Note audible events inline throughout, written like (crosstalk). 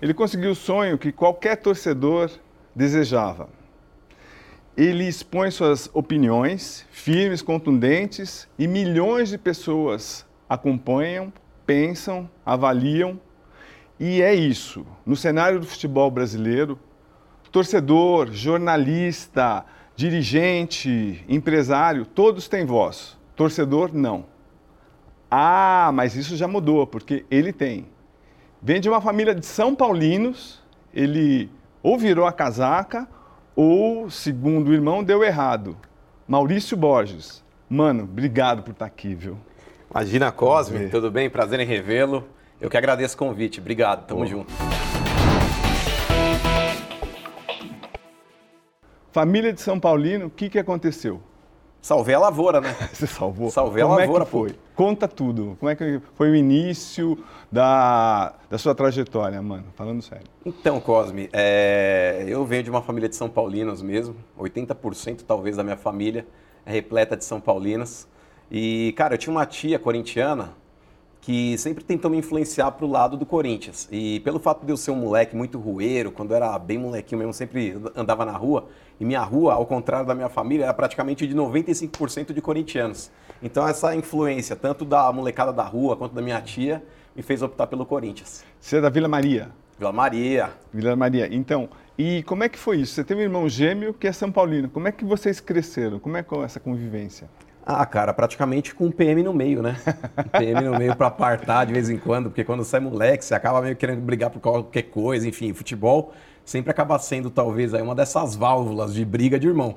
Ele conseguiu o sonho que qualquer torcedor desejava. Ele expõe suas opiniões firmes, contundentes e milhões de pessoas acompanham, pensam, avaliam. E é isso. No cenário do futebol brasileiro, torcedor, jornalista, dirigente, empresário, todos têm voz. Torcedor, não. Ah, mas isso já mudou, porque ele tem. Vem de uma família de São Paulinos, ele ou virou a casaca, ou, segundo o irmão, deu errado. Maurício Borges. Mano, obrigado por estar aqui, viu? Imagina, Cosme, tudo bem? Prazer em revê-lo. Eu que agradeço o convite. Obrigado, tamo junto. Família de São Paulino, o que, que aconteceu? Salvei a lavoura, né? (laughs) Você salvou? Salvei Como a lavoura, é que foi? pô. Conta tudo. Como é que foi o início da, da sua trajetória, mano? Falando sério. Então, Cosme, é, eu venho de uma família de São Paulinos mesmo. 80% talvez da minha família é repleta de São Paulinas. E, cara, eu tinha uma tia corintiana que sempre tentou me influenciar pro lado do Corinthians. E pelo fato de eu ser um moleque muito rueiro, quando eu era bem molequinho mesmo, sempre andava na rua, e minha rua, ao contrário da minha família, era praticamente de 95% de corintianos. Então essa influência, tanto da molecada da rua quanto da minha tia, me fez optar pelo Corinthians. Você é da Vila Maria. Vila Maria. Vila Maria. Então, e como é que foi isso? Você tem um irmão gêmeo que é São Paulino. Como é que vocês cresceram? Como é que é essa convivência? Ah, cara, praticamente com um PM no meio, né? Um PM no meio para apartar de vez em quando, porque quando você é moleque, você acaba meio querendo brigar por qualquer coisa, enfim, futebol sempre acaba sendo talvez aí uma dessas válvulas de briga de irmão.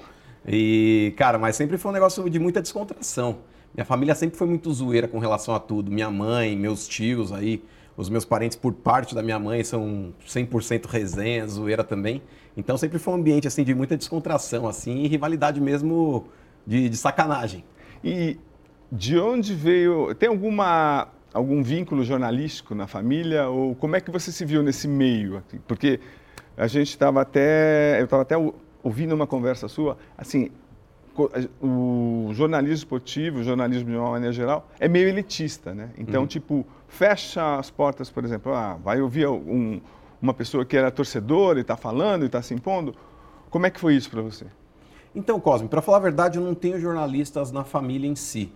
E, cara, mas sempre foi um negócio de muita descontração. Minha família sempre foi muito zoeira com relação a tudo. Minha mãe, meus tios aí, os meus parentes por parte da minha mãe são 100% resenha, zoeira também. Então sempre foi um ambiente assim de muita descontração assim e rivalidade mesmo de, de sacanagem. E de onde veio. Tem alguma algum vínculo jornalístico na família ou como é que você se viu nesse meio aqui? Porque a gente estava até eu estava até ouvindo uma conversa sua, assim, o jornalismo esportivo, o jornalismo de uma maneira geral, é meio elitista, né? Então, uhum. tipo, fecha as portas, por exemplo, ah, vai ouvir um, uma pessoa que era torcedora e está falando e está se impondo. Como é que foi isso para você? Então, Cosme, para falar a verdade, eu não tenho jornalistas na família em si.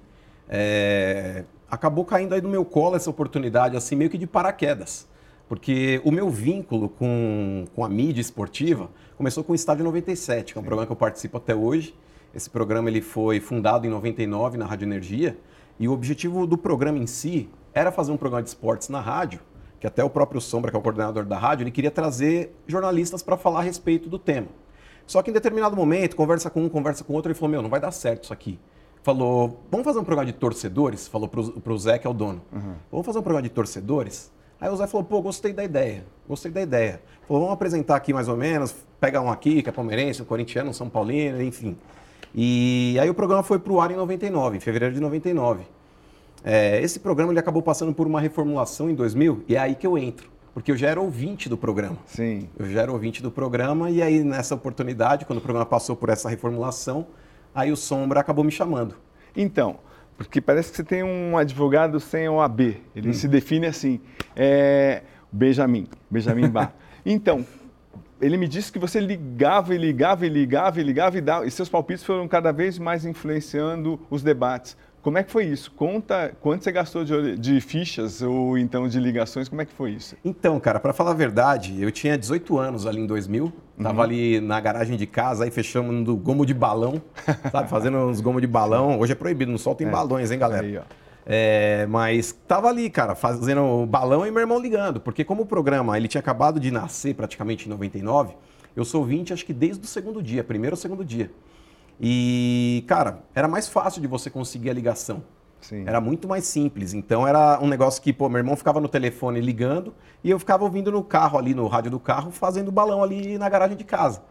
É... Acabou caindo aí no meu colo essa oportunidade, assim, meio que de paraquedas. Porque o meu vínculo com, com a mídia esportiva começou com o Estádio 97, que é um Sim. programa que eu participo até hoje. Esse programa ele foi fundado em 99 na Rádio Energia e o objetivo do programa em si era fazer um programa de esportes na rádio, que até o próprio Sombra, que é o coordenador da rádio, ele queria trazer jornalistas para falar a respeito do tema. Só que em determinado momento, conversa com um, conversa com outro, ele falou: Meu, não vai dar certo isso aqui. Falou: Vamos fazer um programa de torcedores? Falou para o Zé, que é o dono: uhum. Vamos fazer um programa de torcedores? Aí o Zé falou, pô, gostei da ideia, gostei da ideia. Falou, vamos apresentar aqui mais ou menos, pega um aqui, que é palmeirense, um corintiano, um São Paulino, enfim. E aí o programa foi para o ar em 99, em fevereiro de 99. É, esse programa ele acabou passando por uma reformulação em 2000 e é aí que eu entro, porque eu já era ouvinte do programa. Sim. Eu já era ouvinte do programa e aí nessa oportunidade, quando o programa passou por essa reformulação, aí o Sombra acabou me chamando. Então, porque parece que você tem um advogado sem OAB. Ele hum. se define assim, é, Benjamin, Benjamin Bar. (laughs) então, ele me disse que você ligava e ligava e ligava e ligava e dava, e seus palpites foram cada vez mais influenciando os debates. Como é que foi isso? Conta quanto você gastou de, de fichas ou então de ligações, como é que foi isso? Então, cara, para falar a verdade, eu tinha 18 anos ali em 2000, tava uhum. ali na garagem de casa, aí fechamos do gomo de balão, sabe, fazendo uns gomos de balão. Hoje é proibido, não soltem é. balões, hein, galera? Aí. É, mas tava ali, cara, fazendo o balão e meu irmão ligando, porque como o programa ele tinha acabado de nascer praticamente em 99, eu sou 20 acho que desde o segundo dia, primeiro ou segundo dia. E, cara, era mais fácil de você conseguir a ligação. Sim. Era muito mais simples. Então era um negócio que, pô, meu irmão ficava no telefone ligando e eu ficava ouvindo no carro ali, no rádio do carro, fazendo balão ali na garagem de casa.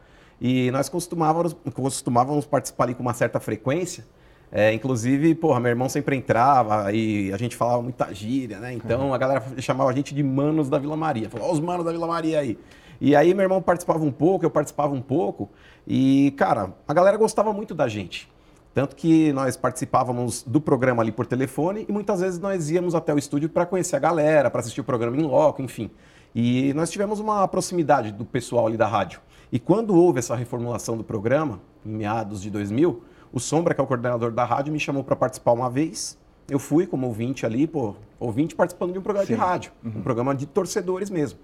E nós costumávamos, costumávamos participar ali com uma certa frequência. É, inclusive, porra, meu irmão sempre entrava e a gente falava muita gíria, né? Então uhum. a galera chamava a gente de manos da Vila Maria. Falou, ó, os manos da Vila Maria aí. E aí meu irmão participava um pouco, eu participava um pouco. E, cara, a galera gostava muito da gente. Tanto que nós participávamos do programa ali por telefone e muitas vezes nós íamos até o estúdio para conhecer a galera, para assistir o programa em loco, enfim. E nós tivemos uma proximidade do pessoal ali da rádio. E quando houve essa reformulação do programa, em meados de 2000, o Sombra, que é o coordenador da rádio, me chamou para participar uma vez. Eu fui como ouvinte ali, pô, ouvinte participando de um programa Sim. de rádio, uhum. um programa de torcedores mesmo.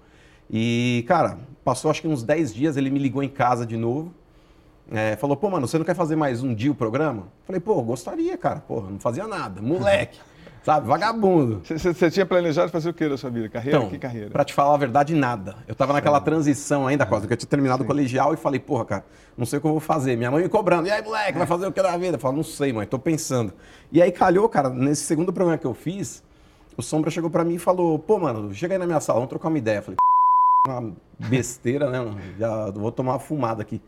E, cara, passou acho que uns 10 dias, ele me ligou em casa de novo. É, falou, pô, mano, você não quer fazer mais um dia o programa? Falei, pô, gostaria, cara. Pô, não fazia nada. Moleque. (laughs) Sabe, vagabundo. Você tinha planejado fazer o que da sua vida? Carreira? Então, que carreira? Pra te falar a verdade, nada. Eu tava naquela transição ainda, quase, que eu tinha terminado Sim. o colegial e falei, porra, cara, não sei o que eu vou fazer. Minha mãe me cobrando, e aí, moleque, vai fazer o que da vida? Eu falo, não sei, mãe, tô pensando. E aí calhou, cara, nesse segundo programa que eu fiz, o Sombra chegou pra mim e falou, pô, mano, chega aí na minha sala, vamos trocar uma ideia. Eu falei, uma besteira, né? Já vou tomar uma fumada aqui.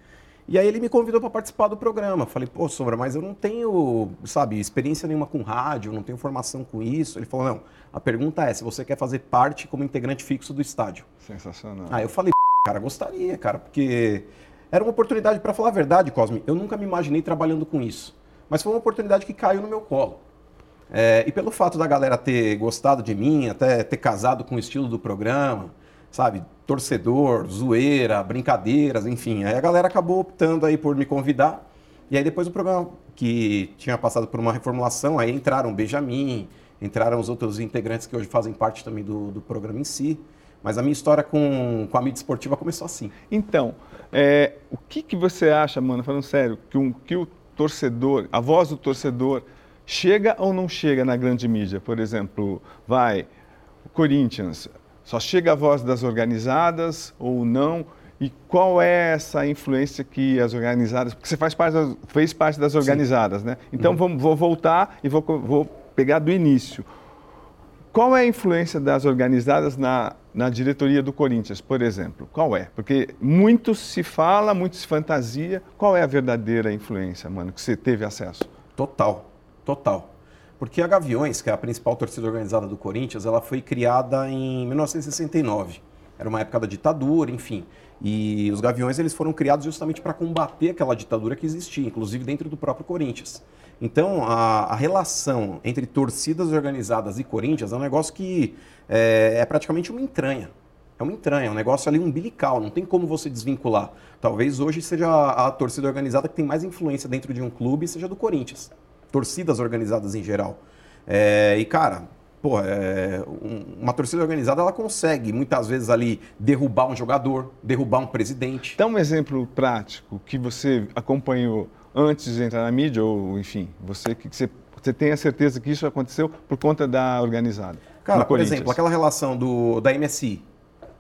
E aí ele me convidou para participar do programa. Falei, pô, Sombra, mas eu não tenho, sabe, experiência nenhuma com rádio, não tenho formação com isso. Ele falou, não, a pergunta é se você quer fazer parte como integrante fixo do estádio. Sensacional. Aí eu falei, cara, gostaria, cara, porque era uma oportunidade, para falar a verdade, Cosme, eu nunca me imaginei trabalhando com isso. Mas foi uma oportunidade que caiu no meu colo. É, e pelo fato da galera ter gostado de mim, até ter casado com o estilo do programa, sabe, torcedor, zoeira, brincadeiras, enfim. Aí a galera acabou optando aí por me convidar. E aí depois o programa que tinha passado por uma reformulação, aí entraram o Benjamin, entraram os outros integrantes que hoje fazem parte também do, do programa em si. Mas a minha história com, com a mídia esportiva começou assim. Então, é, o que, que você acha, mano, falando sério, que, um, que o torcedor, a voz do torcedor, chega ou não chega na grande mídia? Por exemplo, vai, Corinthians, só chega a voz das organizadas ou não? E qual é essa influência que as organizadas. Porque você faz parte das, fez parte das organizadas, Sim. né? Então uhum. vamos, vou voltar e vou, vou pegar do início. Qual é a influência das organizadas na, na diretoria do Corinthians, por exemplo? Qual é? Porque muito se fala, muito se fantasia. Qual é a verdadeira influência, mano, que você teve acesso? Total, total. Porque a Gaviões, que é a principal torcida organizada do Corinthians, ela foi criada em 1969. Era uma época da ditadura, enfim. E os Gaviões eles foram criados justamente para combater aquela ditadura que existia, inclusive dentro do próprio Corinthians. Então, a, a relação entre torcidas organizadas e Corinthians é um negócio que é, é praticamente uma entranha. É uma entranha, é um negócio ali umbilical, não tem como você desvincular. Talvez hoje seja a, a torcida organizada que tem mais influência dentro de um clube, seja do Corinthians torcidas organizadas em geral. É, e, cara, pô, é, uma torcida organizada ela consegue muitas vezes ali derrubar um jogador, derrubar um presidente. Dá um exemplo prático que você acompanhou antes de entrar na mídia, ou enfim, você que você, você tem a certeza que isso aconteceu por conta da organizada. Cara, por exemplo, aquela relação do, da MSI.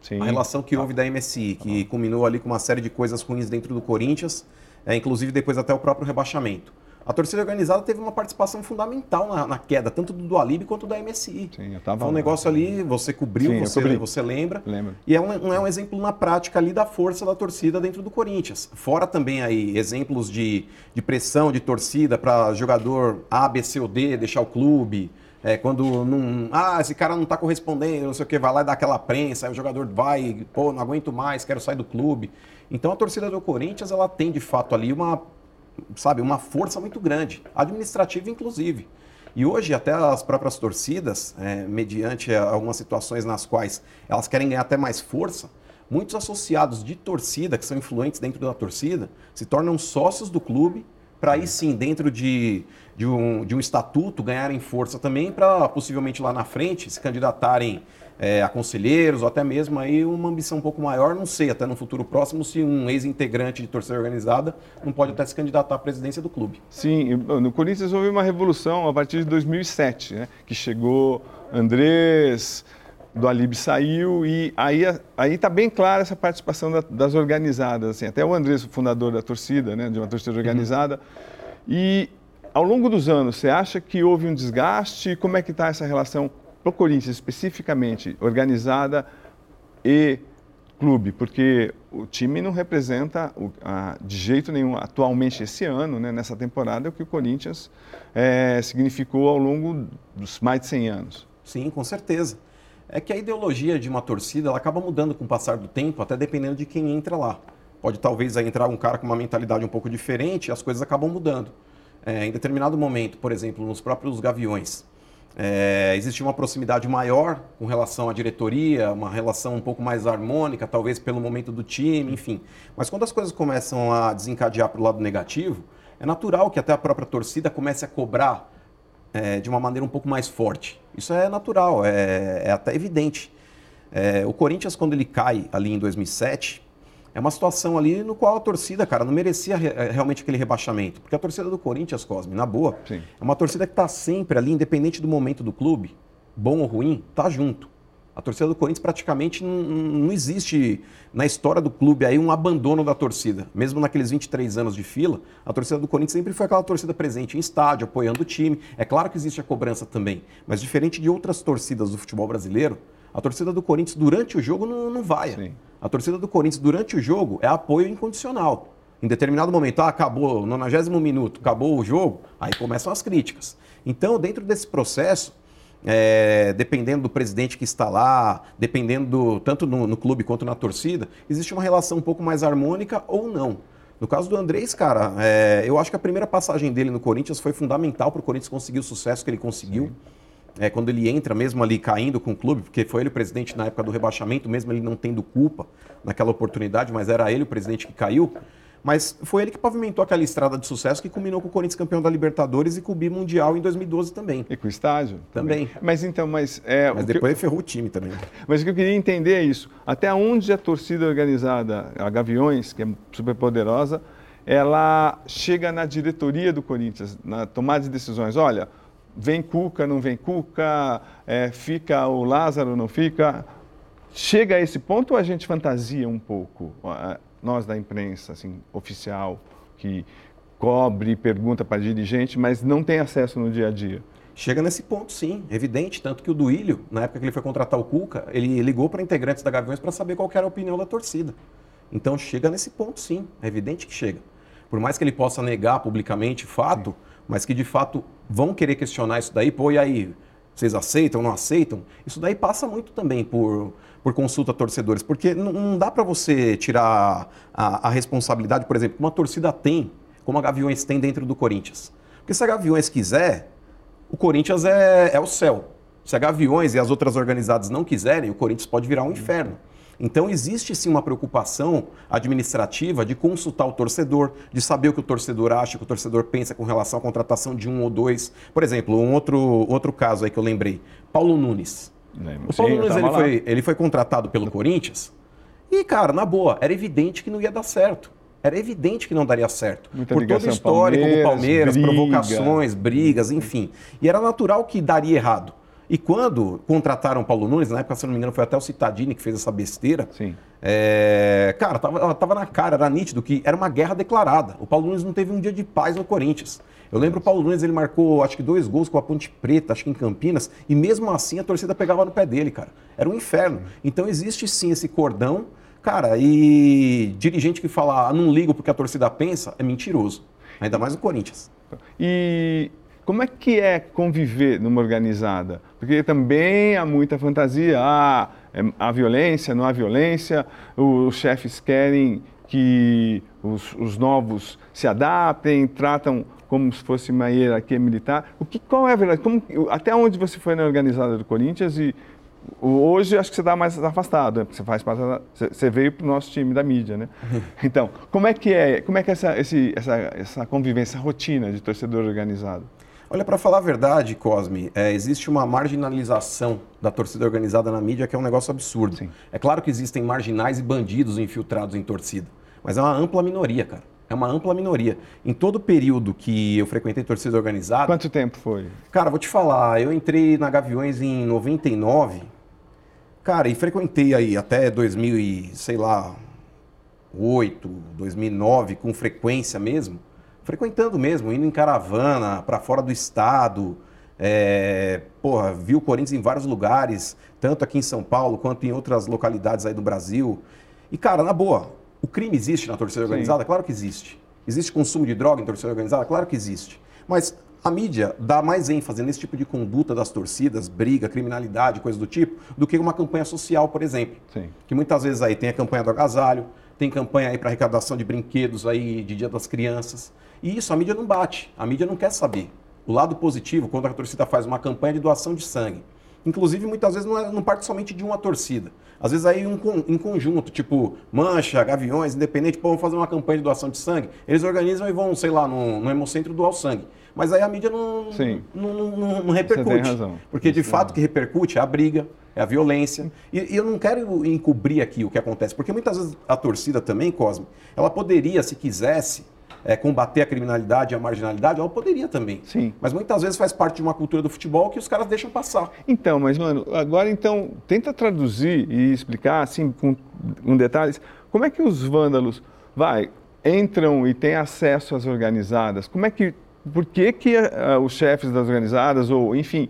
Sim. A relação que houve da MSI, que culminou ali com uma série de coisas ruins dentro do Corinthians, é, inclusive depois até o próprio rebaixamento. A torcida organizada teve uma participação fundamental na, na queda, tanto do Dualib quanto da MSI. Sim, eu tava Foi um negócio ali, você cobriu, Sim, você, você lembra. Lembro. E é um, é um exemplo na prática ali da força da torcida dentro do Corinthians. Fora também aí exemplos de, de pressão de torcida para jogador A, B, C ou D deixar o clube. É, quando não. Ah, esse cara não está correspondendo, não sei o que, vai lá e dá aquela prensa, aí o jogador vai, pô, não aguento mais, quero sair do clube. Então a torcida do Corinthians, ela tem de fato ali uma sabe, uma força muito grande, administrativa inclusive. E hoje até as próprias torcidas, é, mediante algumas situações nas quais elas querem ganhar até mais força, muitos associados de torcida, que são influentes dentro da torcida, se tornam sócios do clube para aí sim, dentro de, de, um, de um estatuto, ganharem força também para possivelmente lá na frente se candidatarem é, a conselheiros ou até mesmo aí uma ambição um pouco maior, não sei, até no futuro próximo, se um ex-integrante de torcida organizada não pode até se candidatar à presidência do clube. Sim, no Corinthians houve uma revolução a partir de 2007, né, que chegou Andrés, do Alib saiu e aí aí está bem clara essa participação da, das organizadas, assim, até o Andrés, o fundador da torcida, né, de uma torcida organizada, uhum. e ao longo dos anos, você acha que houve um desgaste? Como é que está essa relação para o Corinthians especificamente, organizada e clube, porque o time não representa o, a, de jeito nenhum atualmente esse ano, né, nessa temporada, o que o Corinthians é, significou ao longo dos mais de 100 anos. Sim, com certeza. É que a ideologia de uma torcida ela acaba mudando com o passar do tempo, até dependendo de quem entra lá. Pode talvez entrar um cara com uma mentalidade um pouco diferente as coisas acabam mudando. É, em determinado momento, por exemplo, nos próprios Gaviões, É, existia uma proximidade maior com relação à diretoria, uma relação um pouco mais harmônica, talvez pelo momento do time, enfim. Mas quando as coisas começam a desencadear para o lado negativo, é natural que até a própria torcida comece a cobrar é, de uma maneira um pouco mais forte. Isso é natural, é, é até evidente. É, o Corinthians, quando ele cai ali em 2007, é uma situação ali no qual a torcida, cara, não merecia re realmente aquele rebaixamento. Porque a torcida do Corinthians, Cosme, na boa, Sim. é uma torcida que está sempre ali, independente do momento do clube, bom ou ruim, tá junto. A torcida do Corinthians praticamente não, não, existe na história do clube aí um abandono da torcida. Mesmo naqueles 23 anos de fila, a torcida do Corinthians sempre foi aquela torcida presente em estádio, apoiando o time. É claro que existe a cobrança também, mas diferente de outras torcidas do futebol brasileiro, a torcida do Corinthians durante o jogo não, não. Sim. A torcida do Corinthians durante o jogo é apoio incondicional. Em determinado momento, ah, acabou, no 90 minuto, acabou o jogo, aí começam as críticas. Então, dentro desse processo, é, dependendo do presidente que está lá, dependendo do, tanto no, no, clube quanto na torcida, existe uma relação um pouco mais harmônica ou não. No caso do Andrés, cara, é, eu acho que a primeira passagem dele no Corinthians foi fundamental para o Corinthians conseguir o sucesso que ele conseguiu. Sim é, quando ele entra mesmo ali caindo com o clube, porque foi ele o presidente na época do rebaixamento, mesmo ele não tendo culpa naquela oportunidade, mas era ele o presidente que caiu. Mas foi ele que pavimentou aquela estrada de sucesso que culminou com o Corinthians campeão da Libertadores e com o Bimundial em 2012 também. E com o estádio? Também. também. Mas então, mas... É, mas depois eu... ferrou o time também. Mas o que eu queria entender é isso. Até onde a torcida organizada, a Gaviões, que é super poderosa, ela chega na diretoria do Corinthians, na tomada de decisões. Olha, vem Cuca, não vem Cuca, é, fica o Lázaro, não fica. Chega a esse ponto ou a gente fantasia um pouco, nós da imprensa, assim, oficial, que cobre, pergunta para dirigente, mas não tem acesso no dia a dia? Chega nesse ponto, sim, evidente. Tanto que o Duílio, na época que ele foi contratar o Cuca, ele ligou para integrantes da Gaviões para saber qual era a opinião da torcida. Então chega nesse ponto, sim, é evidente que chega. Por mais que ele possa negar publicamente fato, sim mas que de fato vão querer questionar isso daí, pô, e aí, vocês aceitam, não aceitam? Isso daí passa muito também por, por consulta a torcedores, porque não, dá para você tirar a, a, responsabilidade, por exemplo, que uma torcida tem, como a Gaviões tem dentro do Corinthians. Porque se a Gaviões quiser, o Corinthians é, é o céu. Se a Gaviões e as outras organizadas não quiserem, o Corinthians pode virar um inferno. Então, existe sim uma preocupação administrativa de consultar o torcedor, de saber o que o torcedor acha, o que o torcedor pensa com relação à contratação de um ou dois. Por exemplo, um outro, outro caso aí que eu lembrei: Paulo Nunes. O Paulo Sim, Nunes ele foi, ele foi contratado pelo Corinthians e, cara, na boa, era evidente que não ia dar certo. Era evidente que não daria certo. Muita por todo o histórico com o Palmeiras, briga. provocações, brigas, enfim. E era natural que daria errado. E quando contrataram o Paulo Nunes, na época, se não me engano, foi até o Citadini que fez essa besteira. Sim. É, cara, tava, tava na cara, era nítido que era uma guerra declarada. O Paulo Nunes não teve um dia de paz no Corinthians. Eu lembro o Paulo Nunes, ele marcou acho que dois gols com a Ponte Preta, acho que em Campinas, e mesmo assim a torcida pegava no pé dele, cara. Era um inferno. Então existe sim esse cordão, cara, e dirigente que fala, ah, não ligo porque a torcida pensa, é mentiroso. Ainda mais no Corinthians. E como é que é conviver numa organizada? Porque também há muita fantasia, ah, é, há violência, não há violência, os chefes querem que os, os novos se adaptem, tratam como se fosse uma hierarquia militar. O que, qual é a verdade? Como, até onde você foi na organizada do Corinthians e hoje acho que você está mais afastado, né? você faz parte, você veio para o nosso time da mídia, né? (laughs) Então, como é que é, como é que é essa, esse, essa, essa convivência, essa rotina de torcedor organizado? Olha, para falar a verdade, Cosme, é, existe uma marginalização da torcida organizada na mídia que é um negócio absurdo. Sim. É claro que existem marginais e bandidos infiltrados em torcida, mas é uma ampla minoria, cara. É uma ampla minoria. Em todo o período que eu frequentei torcida organizada. Quanto tempo foi? Cara, vou te falar, eu entrei na Gaviões em 99. Cara, e frequentei aí até 2000 e, sei lá, 8, 2009 com frequência mesmo frequentando mesmo, indo em caravana para fora do estado. É, porra, vi o Corinthians em vários lugares, tanto aqui em São Paulo quanto em outras localidades aí do Brasil. E, cara, na boa, o crime existe na torcida organizada? Sim. Claro que existe. Existe consumo de droga em torcida organizada? Claro que existe. Mas a mídia dá mais ênfase nesse tipo de conduta das torcidas, briga, criminalidade, coisa do tipo, do que uma campanha social, por exemplo. Sim. Que muitas vezes aí tem a campanha do agasalho, tem campanha aí para arrecadação de brinquedos aí de Dia das Crianças. E isso a mídia não bate, a mídia não quer saber. O lado positivo, quando a torcida faz uma campanha de doação de sangue. Inclusive, muitas vezes não, é, não parte somente de uma torcida. Às vezes aí um, em conjunto, tipo Mancha, Gaviões, Independente, pô, fazer uma campanha de doação de sangue. Eles organizam e vão, sei lá, no, no Hemocentro doar o sangue. Mas aí a mídia não, não, não, não, repercute. Você tem razão. Porque de fato o que repercute é a briga, é a violência. E, e, eu não quero encobrir aqui o que acontece, porque muitas vezes a torcida também, Cosme, ela poderia, se quisesse, é, combater a criminalidade e a marginalidade, ela poderia também. Sim. Mas muitas vezes faz parte de uma cultura do futebol que os caras deixam passar. Então, mas, mano, agora então, tenta traduzir e explicar, assim, com, com detalhes, como é que os vândalos, vai, entram e têm acesso às organizadas? Como é que, por que que uh, os chefes das organizadas, ou, enfim,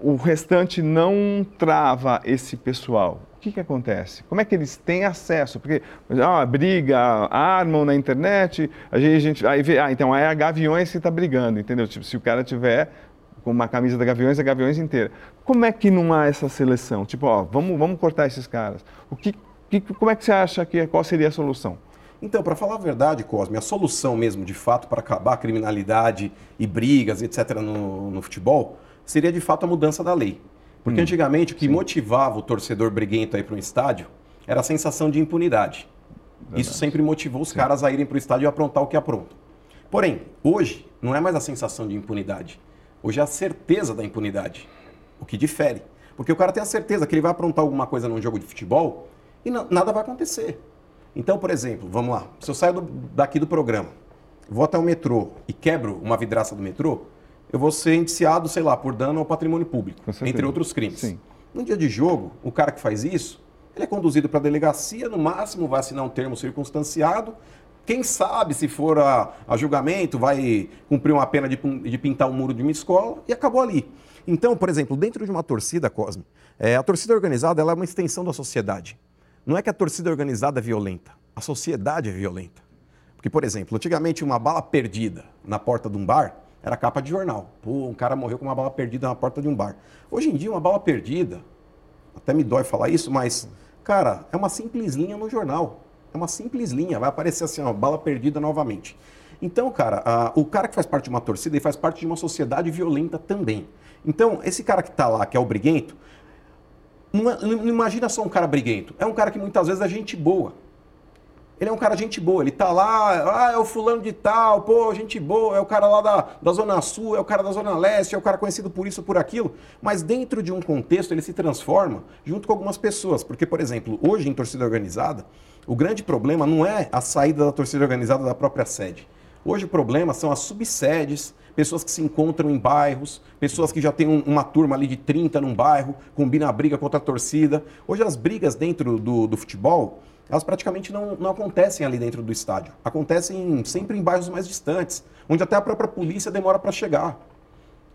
o restante não trava esse pessoal? o que, que acontece? Como é que eles têm acesso? Porque, ah, briga, armam na internet, a gente, aí vê, ah, então é a Gaviões que está brigando, entendeu? Tipo, se o cara tiver com uma camisa da Gaviões, é Gaviões inteira. Como é que não há essa seleção? Tipo, ó, vamos, vamos cortar esses caras. O que, que, como é que você acha que, qual seria a solução? Então, para falar a verdade, Cosme, a solução mesmo, de fato, para acabar a criminalidade e brigas, etc., no, no futebol, seria de fato a mudança da lei. Porque hum. antigamente o que Sim. motivava o torcedor briguento a ir para um estádio era a sensação de impunidade. Verdade. Isso sempre motivou os Sim. caras a irem para o estádio e aprontar o que aprontam. Porém, hoje não é mais a sensação de impunidade. Hoje é a certeza da impunidade. O que difere. Porque o cara tem a certeza que ele vai aprontar alguma coisa num jogo de futebol e nada vai acontecer. Então, por exemplo, vamos lá. Se eu saio do, daqui do programa, vou até o metrô e quebro uma vidraça do metrô, eu vou ser indiciado, sei lá, por dano ao patrimônio público, entre outros crimes. Sim. No dia de jogo, o cara que faz isso, ele é conduzido para a delegacia, no máximo vai assinar um termo circunstanciado. Quem sabe, se for a, a julgamento, vai cumprir uma pena de, de, pintar um muro de uma escola e acabou ali. Então, por exemplo, dentro de uma torcida, Cosme, é, a torcida organizada ela é uma extensão da sociedade. Não é que a torcida organizada é violenta, a sociedade é violenta. Porque, por exemplo, antigamente uma bala perdida na porta de um bar, era capa de jornal. Pô, um cara morreu com uma bala perdida na porta de um bar. Hoje em dia, uma bala perdida, até me dói falar isso, mas, cara, é uma simples linha no jornal. É uma simples linha, vai aparecer assim, ó, bala perdida novamente. Então, cara, a, o cara que faz parte de uma torcida, ele faz parte de uma sociedade violenta também. Então, esse cara que está lá, que é o briguento, não, não imagina só um cara briguento. É um cara que muitas vezes é gente boa. Ele é um cara gente boa, ele tá lá, ah, é o fulano de tal, pô, gente boa, é o cara lá da, da Zona Sul, é o cara da Zona Leste, é o cara conhecido por isso, por aquilo. Mas dentro de um contexto, ele se transforma junto com algumas pessoas. Porque, por exemplo, hoje em torcida organizada, o grande problema não é a saída da torcida organizada da própria sede. Hoje o problema são as subsedes, pessoas que se encontram em bairros, pessoas que já têm um, uma turma ali de 30 num bairro, combina a briga contra a torcida. Hoje as brigas dentro do, do futebol elas praticamente não, não acontecem ali dentro do estádio. Acontecem sempre em bairros mais distantes, onde até a própria polícia demora para chegar.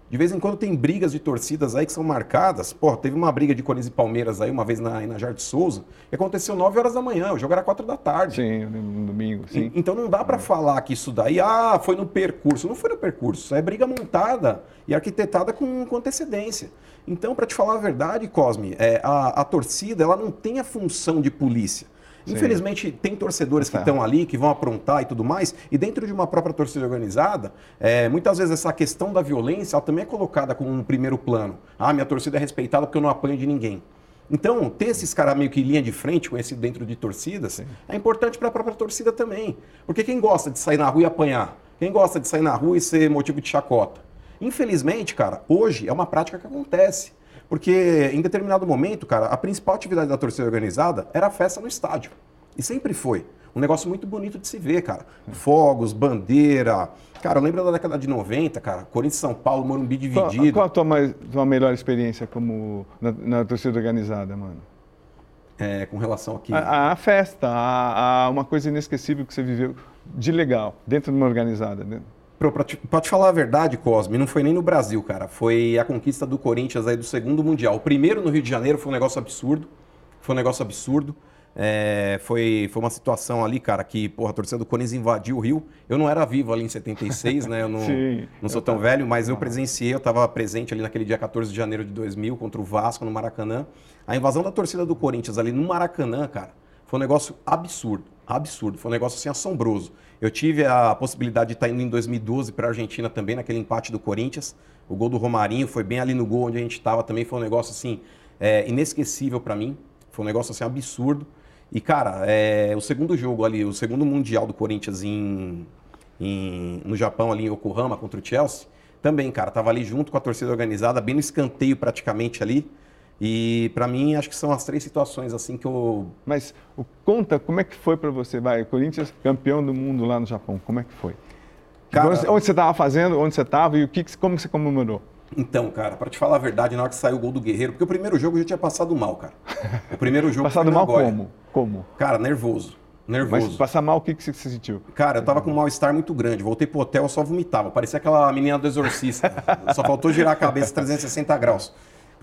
De vez em quando tem brigas de torcidas aí que são marcadas. Pô, teve uma briga de Corinthians e Palmeiras aí uma vez na, na Jardim Souza, que aconteceu 9 horas da manhã, o jogo era 4 da tarde. Sim, no domingo, sim. E, então não dá para é. falar que isso daí, ah, foi no percurso. Não foi no percurso, isso é briga montada e arquitetada com, com antecedência. Então, para te falar a verdade, Cosme, é, a, a torcida ela não tem a função de polícia. Infelizmente, tem torcedores que estão ali, que vão aprontar e tudo mais, e dentro de uma própria torcida organizada, é, muitas vezes essa questão da violência também é colocada como um primeiro plano. Ah, minha torcida é respeitada porque eu não apanho de ninguém. Então, ter esses caras meio que linha de frente, conhecido dentro de torcidas, Sim. é importante para a própria torcida também. Porque quem gosta de sair na rua e apanhar? Quem gosta de sair na rua e ser motivo de chacota? Infelizmente, cara, hoje é uma prática que acontece. Porque em determinado momento, cara, a principal atividade da torcida organizada era a festa no estádio. E sempre foi. Um negócio muito bonito de se ver, cara. Fogos, bandeira. Cara, eu lembro da década de 90, cara. Corinthians São Paulo, Morumbi dividido. Qual, qual a tua, mais, tua melhor experiência como na, na torcida organizada, mano? É, com relação aqui. A, a festa, a, a, uma coisa inesquecível que você viveu de legal, dentro de uma organizada. Né? Pra te, pra te falar a verdade, Cosme, não foi nem no Brasil, cara. Foi a conquista do Corinthians aí do segundo Mundial. O primeiro no Rio de Janeiro foi um negócio absurdo. Foi um negócio absurdo. É, foi, foi uma situação ali, cara, que porra, a torcida do Corinthians invadiu o Rio. Eu não era vivo ali em 76, né? Eu não, (laughs) Sim, não sou tão velho, mas eu presenciei, eu estava presente ali naquele dia 14 de janeiro de 2000 contra o Vasco no Maracanã. A invasão da torcida do Corinthians ali no Maracanã, cara, Foi um negócio absurdo, absurdo. Foi um negócio assim assombroso. Eu tive a possibilidade de estar indo em 2012 para a Argentina também, naquele empate do Corinthians. O gol do Romarinho foi bem ali no gol onde a gente estava também. Foi um negócio assim é, inesquecível para mim. Foi um negócio assim absurdo. E, cara, é, o segundo jogo ali, o segundo Mundial do Corinthians em, em, no Japão, ali em Yokohama, contra o Chelsea, também, cara, tava ali junto com a torcida organizada, bem no escanteio praticamente ali. E para mim, acho que são as três situações assim que eu. Mas conta como é que foi para você, vai, Corinthians campeão do mundo lá no Japão, como é que foi? Cara, onde, onde você estava fazendo, onde você estava e o que, como você comemorou? Então, cara, para te falar a verdade, na hora que saiu o gol do Guerreiro, porque o primeiro jogo eu já tinha passado mal, cara. O primeiro jogo Passado mal como? Como? Cara, nervoso. Nervoso. Mas passar mal, o que, que você sentiu? Cara, eu tava com um mal-estar muito grande. Voltei pro hotel, eu só vomitava. Parecia aquela menina do exorcista. (laughs) só faltou girar a cabeça 360 graus.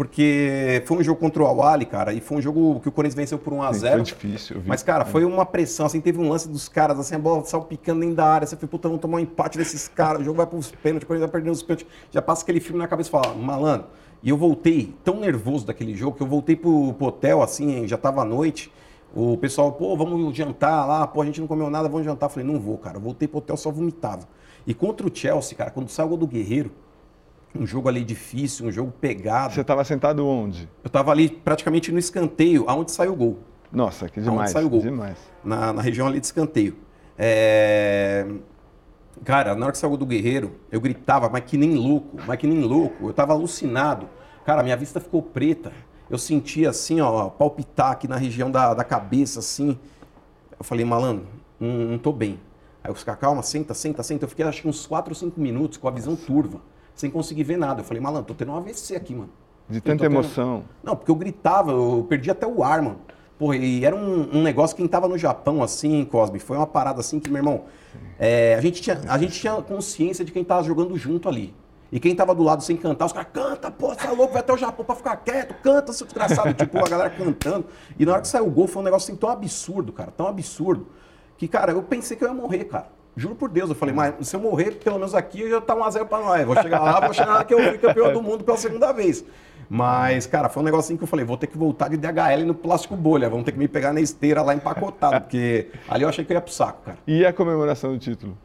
Porque foi um jogo contra o Awali, cara, e foi um jogo que o Corinthians venceu por 1 a 0 Foi difícil. Vi. Mas, cara, foi uma pressão, assim, teve um lance dos caras, assim, a bola salpicando dentro da área, você foi, puta, vamos tomar um empate desses caras, o jogo vai pros pênaltis, o Corinthians vai perdendo os pênaltis, já passa aquele filme na cabeça e fala, malandro, e eu voltei tão nervoso daquele jogo, que eu voltei pro, pro hotel, assim, já tava à noite, o pessoal, pô, vamos jantar lá, pô, a gente não comeu nada, vamos jantar. Eu falei, não vou, cara. Eu voltei pro hotel, só vomitava. E contra o Chelsea, cara, quando saiu o gol do Guerreiro, um jogo ali difícil, um jogo pegado. Você estava sentado onde? Eu estava ali praticamente no escanteio, aonde saiu o gol. Nossa, que demais. Aonde saiu o gol. Demais. Na, na região ali de escanteio. É... Cara, na hora que saiu o gol do Guerreiro, eu gritava, mas que nem louco, mas que nem louco. Eu estava alucinado. Cara, minha vista ficou preta eu sentia assim, ó, palpitar aqui na região da, da cabeça, assim. Eu falei, malandro, não, não tô bem. Aí os caras, calma, senta, senta, senta. Eu fiquei acho que uns 4 ou 5 minutos com a visão turva, sem conseguir ver nada. Eu falei, malandro, tô tendo um AVC aqui, mano. De tanta emoção. Tendo... Não, porque eu gritava, eu perdi até o ar, mano. Porra, e era um, um, negócio, quem tava no Japão, assim, Cosme, foi uma parada assim que, meu irmão, é, a, gente tinha, a gente tinha consciência de quem tava jogando junto ali. E quem tava do lado sem cantar, os caras, canta, pô, você é louco, vai até o Japão pra ficar quieto, canta, seu desgraçado. tipo, a galera cantando. E na hora que saiu o gol, foi um negócio assim tão absurdo, cara, tão absurdo, que, cara, eu pensei que eu ia morrer, cara. Juro por Deus, eu falei, mas se eu morrer, pelo menos aqui, já tá 1x0 pra nós. Vou chegar lá, vou chegar lá que eu fui campeão do mundo pela segunda vez. Mas, cara, foi um negocinho que eu falei, vou ter que voltar de DHL no plástico bolha, vamos ter que me pegar na esteira lá empacotado, porque ali eu achei que eu ia pro saco, cara. E a comemoração do título?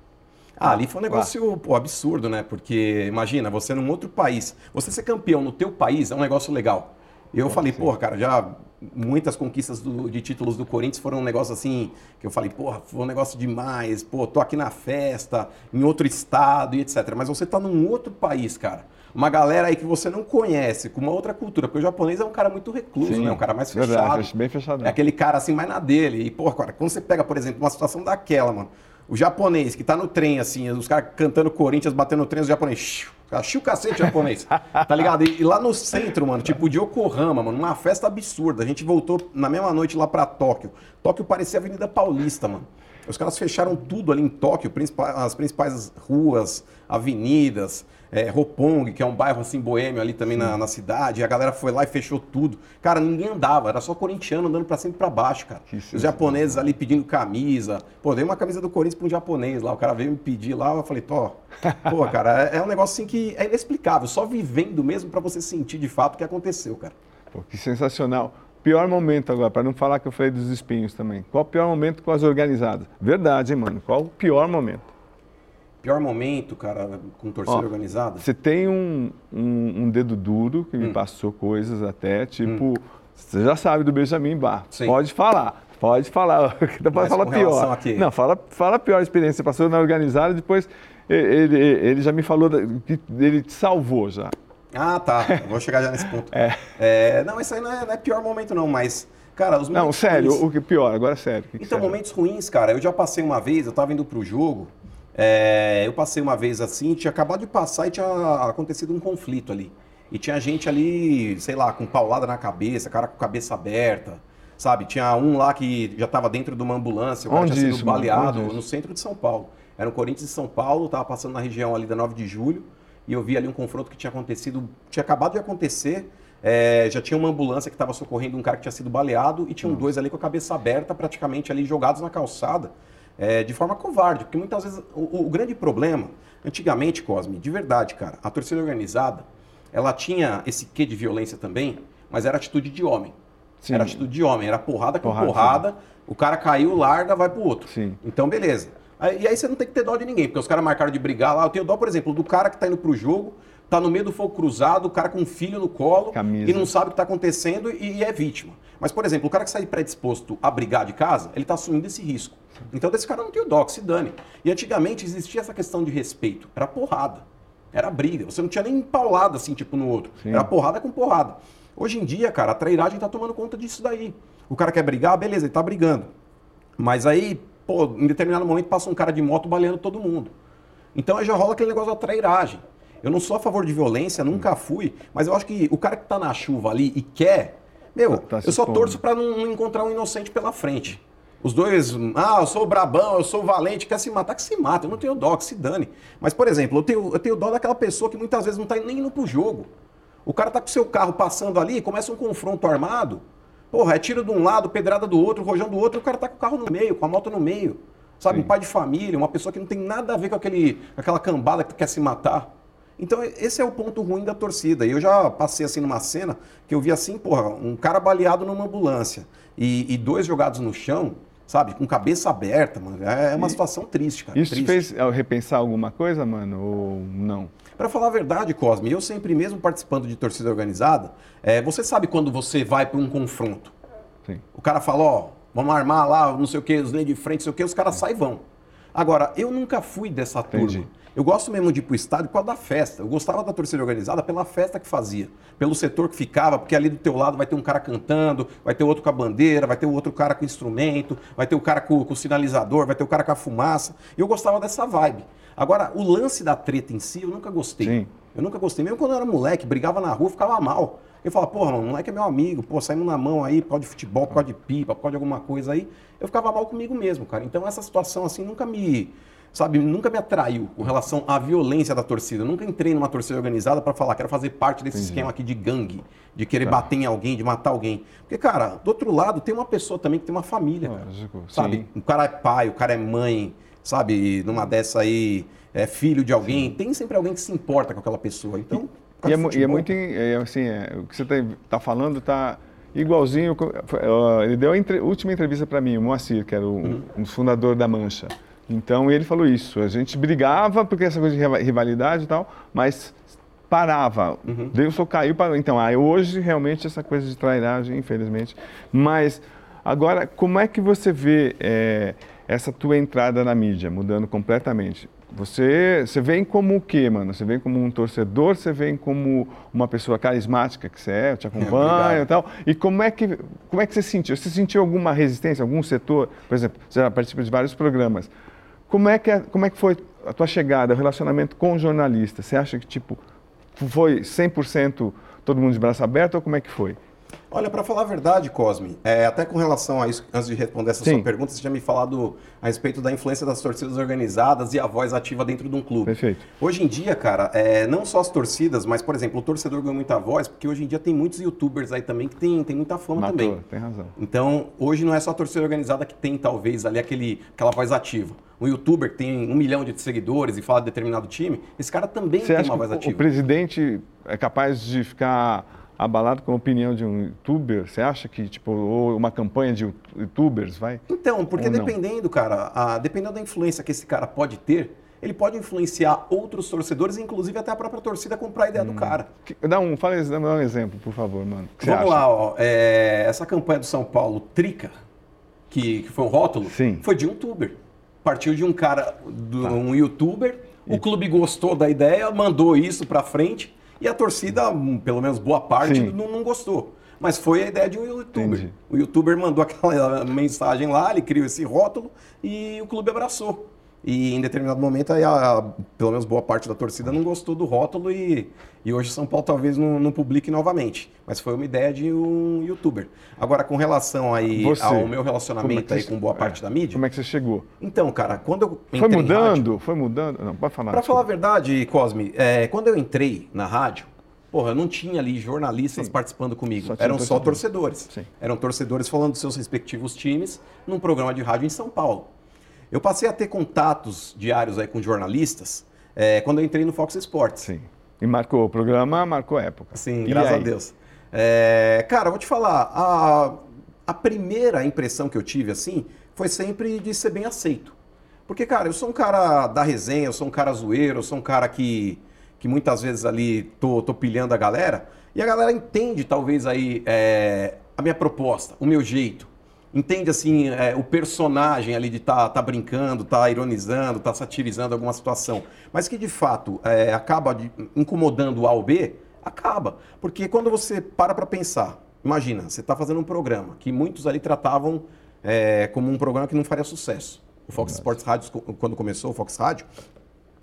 Ah, ali foi um negócio pô, absurdo, né? Porque imagina, você num outro país, você ser campeão no teu país é um negócio legal. Eu falei, pô, cara, já muitas conquistas do, de títulos do Corinthians foram um negócio assim, que eu falei, porra, foi um negócio demais, pô, tô aqui na festa, em outro estado e etc. Mas você tá num outro país, cara. Uma galera aí que você não conhece, com uma outra cultura, porque o japonês é um cara muito recluso, Sim, né? Um cara mais fechado. Verdade, bem fechado. É aquele cara assim, mais na dele. E, pô, cara, quando você pega, por exemplo, uma situação daquela, mano, o japonês que tá no trem, assim, os caras cantando Corinthians, batendo no trem, os japonês. Achei o cacete japonês. tá ligado? E, e, lá no centro, mano, tipo de Yokohama, mano, uma festa absurda. A gente voltou na mesma noite lá pra Tóquio. Tóquio parecia a Avenida Paulista, mano. Os caras fecharam tudo ali em Tóquio, as principais ruas, avenidas é, Ropong, que é um bairro assim boêmio ali também na, na, cidade, e a galera foi lá e fechou tudo. Cara, ninguém andava, era só corintiano andando para cima e pra baixo, cara. Os japoneses ali pedindo camisa. Pô, dei uma camisa do Corinthians pra um japonês lá, o cara veio me pedir lá, eu falei, tô. Pô, (laughs) cara, é, é um negócio assim que é inexplicável, só vivendo mesmo para você sentir de fato o que aconteceu, cara. Pô, que sensacional pior momento agora, para não falar que eu falei dos espinhos também. Qual o pior momento com as organizadas? Verdade, hein, mano? Qual o pior momento? Pior momento, cara, com torcida Ó, organizada? Você tem um, um, um, dedo duro que me hum. passou coisas até, tipo, hum. você já sabe do Benjamin Bar. Sim. Pode falar. Pode falar, (laughs) pode falar pior. Não, fala, fala pior experiência. Você passou na organizada, depois ele, ele já me falou que ele te salvou já. Ah, tá. Vou chegar já nesse ponto. (laughs) é. é. Não, isso aí não é, não é pior momento, não, mas. Cara, os Não, sério, ruins... o que pior, agora é sério. Que então, que momentos ruins, cara, eu já passei uma vez, eu tava indo pro jogo, é, eu passei uma vez assim, tinha acabado de passar e tinha acontecido um conflito ali. E tinha gente ali, sei lá, com paulada na cabeça, cara com cabeça aberta, sabe? Tinha um lá que já estava dentro de uma ambulância, o cara Onde tinha sido isso, baleado no centro de São Paulo. Era um Corinthians de São Paulo, estava passando na região ali da 9 de julho, e eu vi ali um confronto que tinha acontecido, tinha acabado de acontecer, é, já tinha uma ambulância que estava socorrendo um cara que tinha sido baleado, e tinham hum. dois ali com a cabeça aberta, praticamente ali jogados na calçada é, de forma covarde, porque muitas vezes o, o, grande problema, antigamente, Cosme, de verdade, cara, a torcida organizada, ela tinha esse quê de violência também, mas era atitude de homem. Sim. Era atitude de homem, era porrada com porrada. porrada o cara caiu, larga, vai pro outro. Sim. Então, beleza. Aí, e aí você não tem que ter dó de ninguém, porque os caras marcaram de brigar lá. Eu tenho dó, por exemplo, do cara que tá indo pro jogo, tá no meio do fogo cruzado, o cara com um filho no colo Camisa. e não sabe o que tá acontecendo e, e, é vítima. Mas, por exemplo, o cara que sai predisposto a brigar de casa, ele tá assumindo esse risco. Então, desse cara não tem dó, que se dane. E antigamente existia essa questão de respeito, era porrada. Era briga. Você não tinha nem paulada assim, tipo, no outro. Sim. Era porrada com porrada. Hoje em dia, cara, a trairagem tá tomando conta disso daí. O cara quer brigar, beleza, ele tá brigando. Mas aí, pô, em determinado momento passa um cara de moto baleando todo mundo. Então aí já rola aquele negócio da trairagem. Eu não sou a favor de violência, nunca fui, mas eu acho que o cara que tá na chuva ali e quer, meu, tá, tá eu só torço para não, não, encontrar um inocente pela frente. Os dois, ah, eu sou o brabão, eu sou o valente, quer se matar, que se mata. Eu não tenho dó, que se dane. Mas, por exemplo, eu tenho, eu tenho dó daquela pessoa que muitas vezes não tá nem indo pro jogo. O cara tá com o seu carro passando ali, começa um confronto armado, Porra, é tiro de um lado, pedrada do outro, rojão do outro, o cara tá com o carro no meio, com a moto no meio. Sabe, Sim. um pai de família, uma pessoa que não tem nada a ver com aquele, aquela cambada que quer se matar. Então, esse é o ponto ruim da torcida. E eu já passei assim numa cena que eu vi assim, porra, um cara baleado numa ambulância e, e dois jogados no chão, sabe, com cabeça aberta, mano. É uma e situação triste, cara. Isso triste. fez repensar alguma coisa, mano, ou não? Para falar a verdade, Cosme, eu sempre mesmo participando de torcida organizada, é, você sabe quando você vai para um confronto. Sim. O cara fala, ó, vamos armar lá, não sei o que, os linhas de frente, não sei o que, os caras saem e vão. Agora, eu nunca fui dessa Entendi. turma. Eu gosto mesmo de ir pro estádio por causa da festa. Eu gostava da torcida organizada pela festa que fazia, pelo setor que ficava, porque ali do teu lado vai ter um cara cantando, vai ter outro com a bandeira, vai ter outro cara com instrumento, vai ter o cara com, com o sinalizador, vai ter o cara com a fumaça. E eu gostava dessa vibe. Agora, o lance da treta em si, eu nunca gostei. Sim. Eu nunca gostei. Mesmo quando eu era moleque, brigava na rua, ficava mal. Eu falava, porra, mano, o moleque é meu amigo, pô, saímos na mão aí, pode de futebol, pode de pipa, pode de alguma coisa aí. Eu ficava mal comigo mesmo, cara. Então essa situação, assim, nunca me, sabe, nunca me atraiu com relação à violência da torcida. Eu nunca entrei numa torcida organizada para falar, quero fazer parte desse Entendi. esquema aqui de gangue, de querer tá. bater em alguém, de matar alguém. Porque, cara, do outro lado, tem uma pessoa também que tem uma família, cara. Lógico. Sabe? Sim. O cara é pai, o cara é mãe, sabe? Numa dessa aí é filho de alguém, Sim. tem sempre alguém que se importa com aquela pessoa. Então, e, é, e é, muito é, assim, é, o que você está tá falando está igualzinho. Ele deu a entre, última entrevista para mim, o Moacir, que era o, uhum. um fundador da Mancha. Então ele falou isso. A gente brigava porque essa coisa de rivalidade e tal, mas parava. Uhum. Deus só caiu para. Então, aí hoje realmente essa coisa de trairagem, infelizmente. Mas agora, como é que você vê é, essa tua entrada na mídia mudando completamente? Você, você vem como o quê, mano? Você vem como um torcedor, você vem como uma pessoa carismática que você é, te acompanha e tal. E como é, que, como é que você sentiu? Você sentiu alguma resistência, algum setor? Por exemplo, você já participa de vários programas. Como é que, é, como é que foi a tua chegada, o relacionamento com jornalistas? Você acha que, tipo, foi 100% todo mundo de braço aberto ou como é que foi? Olha, para falar a verdade, Cosme, é, até com relação a isso, antes de responder essa Sim. sua pergunta, você já me falado a respeito da influência das torcidas organizadas e a voz ativa dentro de um clube. Perfeito. Hoje em dia, cara, é, não só as torcidas, mas, por exemplo, o torcedor ganha muita voz, porque hoje em dia tem muitos youtubers aí também que tem, tem muita fama Matou, também. Tem razão. Então, hoje não é só a torcida organizada que tem, talvez, ali aquele, aquela voz ativa. Um youtuber que tem um milhão de seguidores e fala de determinado time, esse cara também você tem uma voz ativa. O presidente é capaz de ficar abalado com a opinião de um youtuber? Você acha que, tipo, ou uma campanha de youtubers vai? Então, porque dependendo, cara, a, dependendo da influência que esse cara pode ter, ele pode influenciar outros torcedores, inclusive até a própria torcida a comprar a ideia hum. do cara. Dá um, fala, dá um exemplo, por favor, mano. Vamos lá, ó, é, essa campanha do São Paulo, Trica, que, que foi um rótulo, Sim. foi de um youtuber. Partiu de um cara, de tá. um youtuber, o clube gostou da ideia, mandou isso pra frente, e a torcida, hum, pelo menos boa parte, não, não, gostou. Mas foi a ideia de um youtuber. Entendi. O youtuber mandou (laughs) aquela mensagem lá, ele criou esse rótulo e o clube abraçou. E em determinado momento, aí a, a, pelo menos boa parte da torcida não gostou do rótulo e, e hoje São Paulo talvez não, não, publique novamente. Mas foi uma ideia de um youtuber. Agora, com relação aí você, ao meu relacionamento é aí com boa é, parte da mídia. Como é que você chegou? Então, cara, quando eu entrei Foi mudando? Rádio, foi mudando? Não, pode falar. Para falar a verdade, Cosme, é, quando eu entrei na rádio, Porra, não tinha ali jornalistas Sim. participando comigo. Só Eram só torcedores. Sim. Eram torcedores falando dos seus respectivos times num programa de rádio em São Paulo. Eu passei a ter contatos diários aí com jornalistas é, quando eu entrei no Fox Sports. Sim. E marcou o programa, marcou época. Sim, e graças aí? a Deus. É, cara, vou te falar, a, a primeira impressão que eu tive assim foi sempre de ser bem aceito. Porque, cara, eu sou um cara da resenha, eu sou um cara zoeiro, eu sou um cara que, que muitas vezes ali tô, tô pilhando a galera, e a galera entende talvez aí é, a minha proposta, o meu jeito. Entende assim é, o personagem ali de tá, tá brincando, tá ironizando, tá satirizando alguma situação. Mas que de fato é, acaba de, incomodando o A ou B, acaba. Porque quando você para para pensar, imagina, você está fazendo um programa que muitos ali tratavam é, como um programa que não faria sucesso. O Fox Verdade. Sports Rádio, quando começou o Fox Rádio,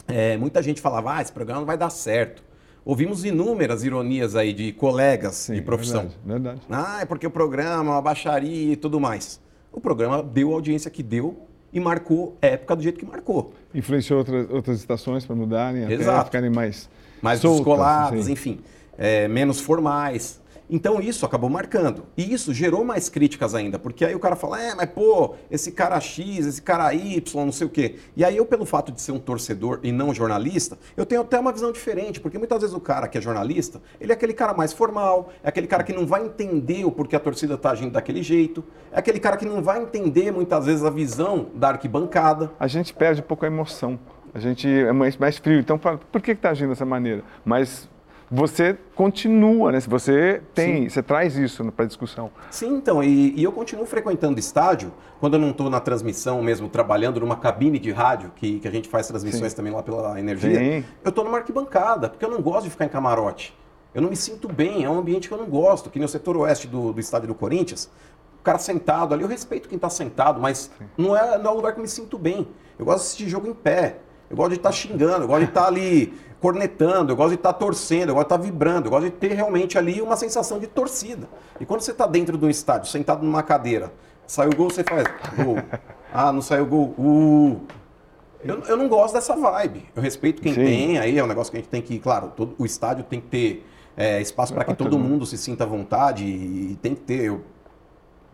é, muita gente falava, ah, esse programa não vai dar certo. Ouvimos inúmeras ironias aí de colegas Sim, de profissão. Verdade, verdade. Ah, é porque o programa, uma baixaria e tudo mais. O programa deu a audiência que deu e marcou a época do jeito que marcou. Influenciou outras, outras estações para mudarem, Exato. até ficarem mais mais soltas, descoladas, enfim, é, menos formais. Então isso acabou marcando. E isso gerou mais críticas ainda, porque aí o cara fala, é, mas pô, esse cara X, esse cara Y, não sei o quê. E aí eu, pelo fato de ser um torcedor e não jornalista, eu tenho até uma visão diferente, porque muitas vezes o cara que é jornalista, ele é aquele cara mais formal, é aquele cara que não vai entender o porquê a torcida está agindo daquele jeito, é aquele cara que não vai entender muitas vezes a visão da arquibancada. A gente perde um pouco a emoção. A gente é mais, mais frio. Então, por que está agindo dessa maneira? Mas você continua, né? Você tem, Sim. você traz isso para a discussão. Sim, então, e, e, eu continuo frequentando estádio, quando eu não estou na transmissão mesmo, trabalhando numa cabine de rádio, que, que a gente faz transmissões Sim. também lá pela energia, Sim. eu estou numa arquibancada, porque eu não gosto de ficar em camarote. Eu não me sinto bem, é um ambiente que eu não gosto, que no setor oeste do, do estádio do Corinthians, o cara sentado ali, eu respeito quem está sentado, mas não é, não é um lugar que eu me sinto bem. Eu gosto de assistir jogo em pé. Eu gosto de estar tá xingando, eu gosto de estar tá ali cornetando, eu gosto de estar tá torcendo, eu gosto de estar vibrando, eu gosto de ter realmente ali uma sensação de torcida. E quando você está dentro de um estádio, sentado numa cadeira, saiu o gol, você faz gol. (laughs) Ah, não saiu o gol. Uh. Eu, eu não gosto dessa vibe. Eu respeito quem Sim. tem, aí é um negócio que a gente tem que, claro, todo, o estádio tem que ter é, espaço para que todo mundo se sinta à vontade e tem que ter eu,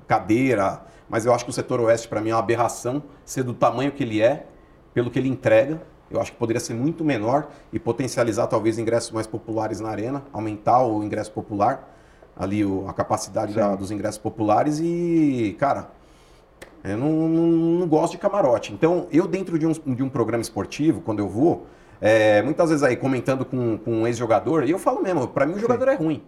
cadeira. Mas eu acho que o setor oeste, para mim, é uma aberração ser do tamanho que ele é, pelo que ele entrega. Eu acho que poderia ser muito menor e potencializar talvez ingressos mais populares na arena, aumentar o ingresso popular, ali o, a capacidade da, dos ingressos populares e, cara, eu não, não, não, gosto de camarote. Então, eu dentro de um, de um programa esportivo, quando eu vou, é, muitas vezes aí comentando com, com um ex-jogador, e eu falo mesmo, para mim o jogador Sim. é ruim.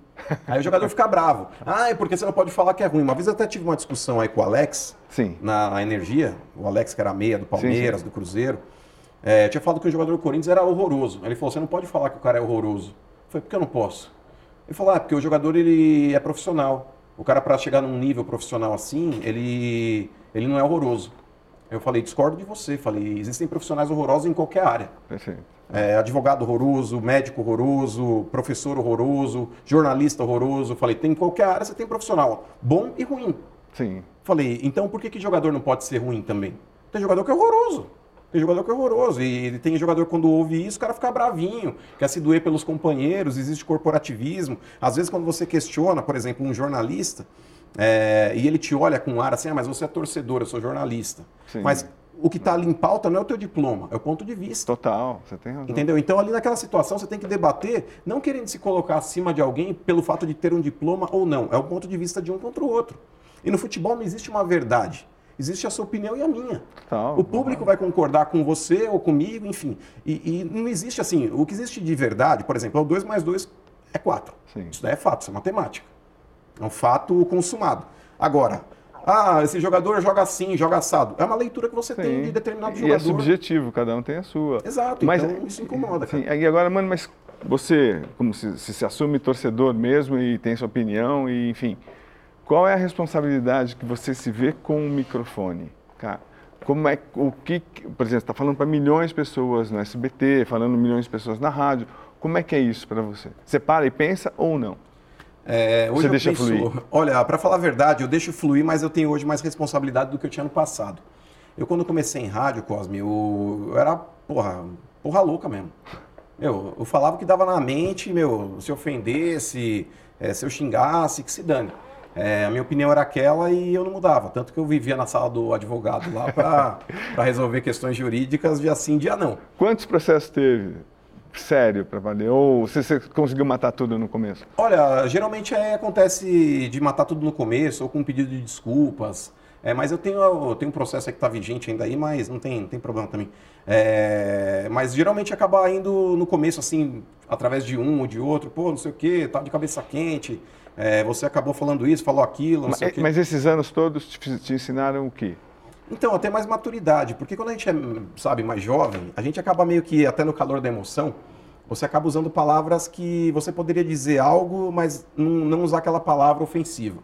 Aí o jogador fica bravo. Ah, é porque você não pode falar que é ruim. Uma vez eu até tive uma discussão aí com o Alex, Sim. Na, Energia, o Alex que era meia do Palmeiras, sim. do Cruzeiro. É, tinha falado que o jogador do Corinthians era horroroso. Ele falou: você não pode falar que o cara é horroroso. Eu falei: por que eu não posso? Ele falou: ah, porque o jogador ele é profissional. O cara, para chegar num nível profissional assim, ele, ele não é horroroso. Eu falei: discordo de você. Falei: existem profissionais horrorosos em qualquer área. Perfeito. É, advogado horroroso, médico horroroso, professor horroroso, jornalista horroroso. Falei: tem em qualquer área você tem profissional bom e ruim. Sim. Falei: então por que, que jogador não pode ser ruim também? Tem jogador que é horroroso. Tem jogador que é horroroso. E tem jogador quando ouve isso, o cara fica bravinho, quer se doer pelos companheiros, existe corporativismo. Às vezes, quando você questiona, por exemplo, um jornalista, é, e ele te olha com ar assim, ah, mas você é torcedor, eu sou jornalista. Sim. Mas o que está ali em pauta não é o teu diploma, é o ponto de vista. Total, você tem razão. Entendeu? Então, ali naquela situação, você tem que debater, não querendo se colocar acima de alguém pelo fato de ter um diploma ou não. É o ponto de vista de um contra o outro. E no futebol não existe uma verdade. Existe a sua opinião e a minha. Tá, o público vai concordar com você ou comigo, enfim. E, e, não existe assim. O que existe de verdade, por exemplo, é o 2 mais 2 é 4. Isso daí é fato, isso é matemática. É um fato consumado. Agora, ah, esse jogador joga assim, joga assado. É uma leitura que você sim. tem de determinado jogador. E é subjetivo, cada um tem a sua. Exato, mas, então isso incomoda. Sim, e agora, mano, mas você, como se, se, se assume torcedor mesmo e tem sua opinião, e enfim. Qual é a responsabilidade que você se vê com o microfone? Cara, como é o que, por exemplo, está falando para milhões de pessoas no SBT, falando milhões de pessoas na rádio. Como é que é isso para você? Você para e pensa ou não? É, você deixa penso, fluir? Olha, para falar a verdade, eu deixo fluir, mas eu tenho hoje mais responsabilidade do que eu tinha no passado. Eu quando comecei em rádio, Cosme, eu, eu era porra, porra louca mesmo. Eu, eu falava o que dava na mente, meu, se ofendesse, é, se eu xingasse, que se dane. É, a minha opinião era aquela e eu não mudava. Tanto que eu vivia na sala do advogado lá para (laughs) resolver questões jurídicas de assim, dia não. Quantos processos teve? sério para valer? Ou você, você, conseguiu matar tudo no começo? Olha, geralmente é, acontece de matar tudo no começo ou com um pedido de desculpas. É, mas eu tenho, eu tenho um processo que está vigente ainda aí, mas não tem, não tem problema também. É, mas geralmente acaba indo no começo, assim, através de um ou de outro, pô, não sei o quê, tá de cabeça quente, é, você acabou falando isso, falou aquilo, não mas, sei o quê. Mas esses anos todos te, te ensinaram o quê? Então, até mais maturidade, porque quando a gente é, sabe, mais jovem, a gente acaba meio que, até no calor da emoção, você acaba usando palavras que você poderia dizer algo, mas não, não usar aquela palavra ofensiva.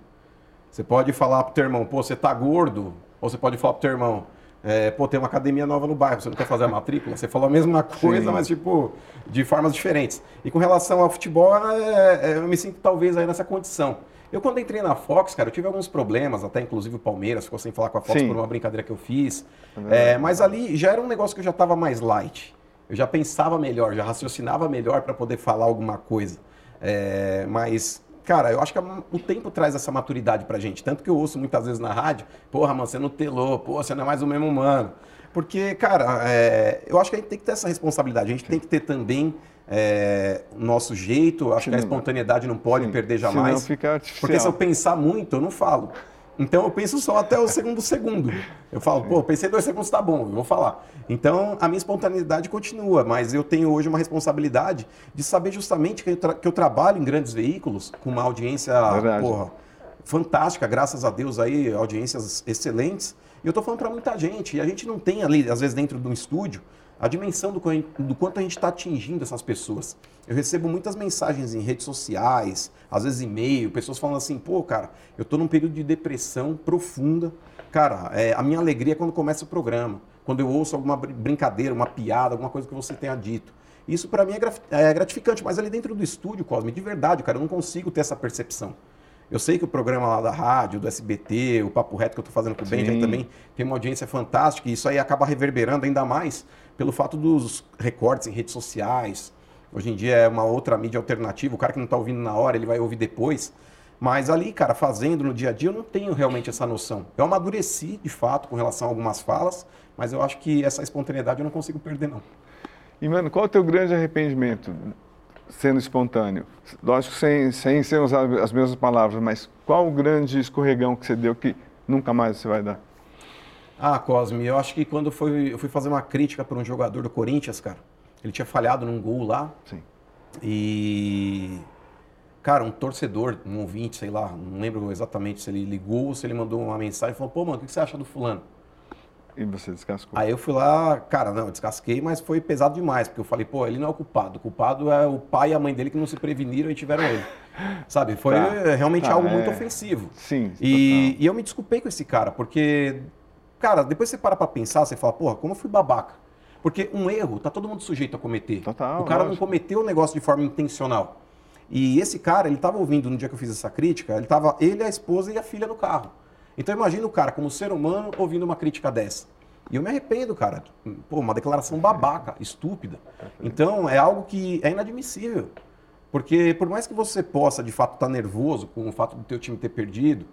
Você pode falar pro teu irmão, pô, você tá gordo, ou você pode falar pro teu irmão, é, pô, tem uma academia nova no bairro, você não quer fazer a matrícula? Você falou a mesma coisa, Sim. mas tipo, de formas diferentes. E com relação ao futebol, é, é, eu me sinto talvez aí nessa condição. Eu, quando entrei na Fox, cara, eu tive alguns problemas, até inclusive o Palmeiras ficou sem falar com a Fox Sim. por uma brincadeira que eu fiz. É, mas ali já era um negócio que eu já estava mais light. Eu já pensava melhor, já raciocinava melhor para poder falar alguma coisa. É, mas cara, eu acho que o tempo traz essa maturidade pra gente. Tanto que eu ouço muitas vezes na rádio, porra, mano, você não telou, porra, você não é mais o mesmo humano. Porque, cara, é, eu acho que a gente tem que ter essa responsabilidade. A gente Sim. tem que ter também é, o nosso jeito. Acho Sim, que a espontaneidade não pode Sim. perder jamais. Fica. Porque se eu pensar muito, eu não falo. Então eu penso só até o segundo segundo. Eu falo, pô, pensei dois segundos, tá bom, eu vou falar. Então a minha espontaneidade continua, mas eu tenho hoje uma responsabilidade de saber justamente que eu, que eu trabalho em grandes veículos, com uma audiência porra, fantástica, graças a Deus aí, audiências excelentes. E eu tô falando para muita gente, e a gente não tem ali, às vezes, dentro de um estúdio, a dimensão do, do quanto a gente está atingindo essas pessoas. Eu recebo muitas mensagens em redes sociais, às vezes e-mail, pessoas falando assim, pô, cara, eu estou num período de depressão profunda. Cara, é, a minha alegria é quando começa o programa, quando eu ouço alguma brincadeira, uma piada, alguma coisa que você tenha dito. Isso para mim é, é gratificante, mas ali dentro do estúdio, Cosme, de verdade, cara, eu não consigo ter essa percepção. Eu sei que o programa lá da rádio, do SBT, o Papo Reto que eu estou fazendo com o Benjamin também tem uma audiência fantástica e isso aí acaba reverberando ainda mais pelo fato dos recortes em redes sociais. Hoje em dia é uma outra mídia alternativa, o cara que não está ouvindo na hora, ele vai ouvir depois. Mas ali, cara, fazendo no dia a dia, eu não tenho realmente essa noção. Eu amadureci, de fato, com relação a algumas falas, mas eu acho que essa espontaneidade eu não consigo perder, não. E, mano, qual é o teu grande arrependimento? Sendo espontâneo? Lógico, sem, sem, sem usar as mesmas palavras, mas qual o grande escorregão que você deu que nunca mais você vai dar? Ah, Cosme, eu acho que quando foi, eu fui fazer uma crítica para um jogador do Corinthians, cara, ele tinha falhado num gol lá. Sim. E. Cara, um torcedor, um ouvinte, sei lá, não lembro exatamente se ele ligou ou se ele mandou uma mensagem e falou: pô, mano, o que você acha do fulano? E você descascou? Aí eu fui lá, cara, não, eu descasquei, mas foi pesado demais, porque eu falei, pô, ele não é o culpado. O culpado é o pai e a mãe dele que não se preveniram e tiveram ele. (laughs) Sabe? Foi tá, realmente tá, algo é... muito ofensivo. Sim. E, e, eu me desculpei com esse cara, porque, cara, depois você para pra pensar, você fala, porra, como eu fui babaca. Porque um erro, tá todo mundo sujeito a cometer. Total, o cara lógico. não cometeu o negócio de forma intencional. E esse cara, ele tava ouvindo no dia que eu fiz essa crítica, ele tava ele, a esposa e a filha no carro. Então imagina o cara como ser humano ouvindo uma crítica dessa. E eu me arrependo, cara. Pô, uma declaração babaca, estúpida. Então, é algo que é inadmissível. Porque por mais que você possa, de fato, estar tá nervoso com o fato do teu time ter perdido,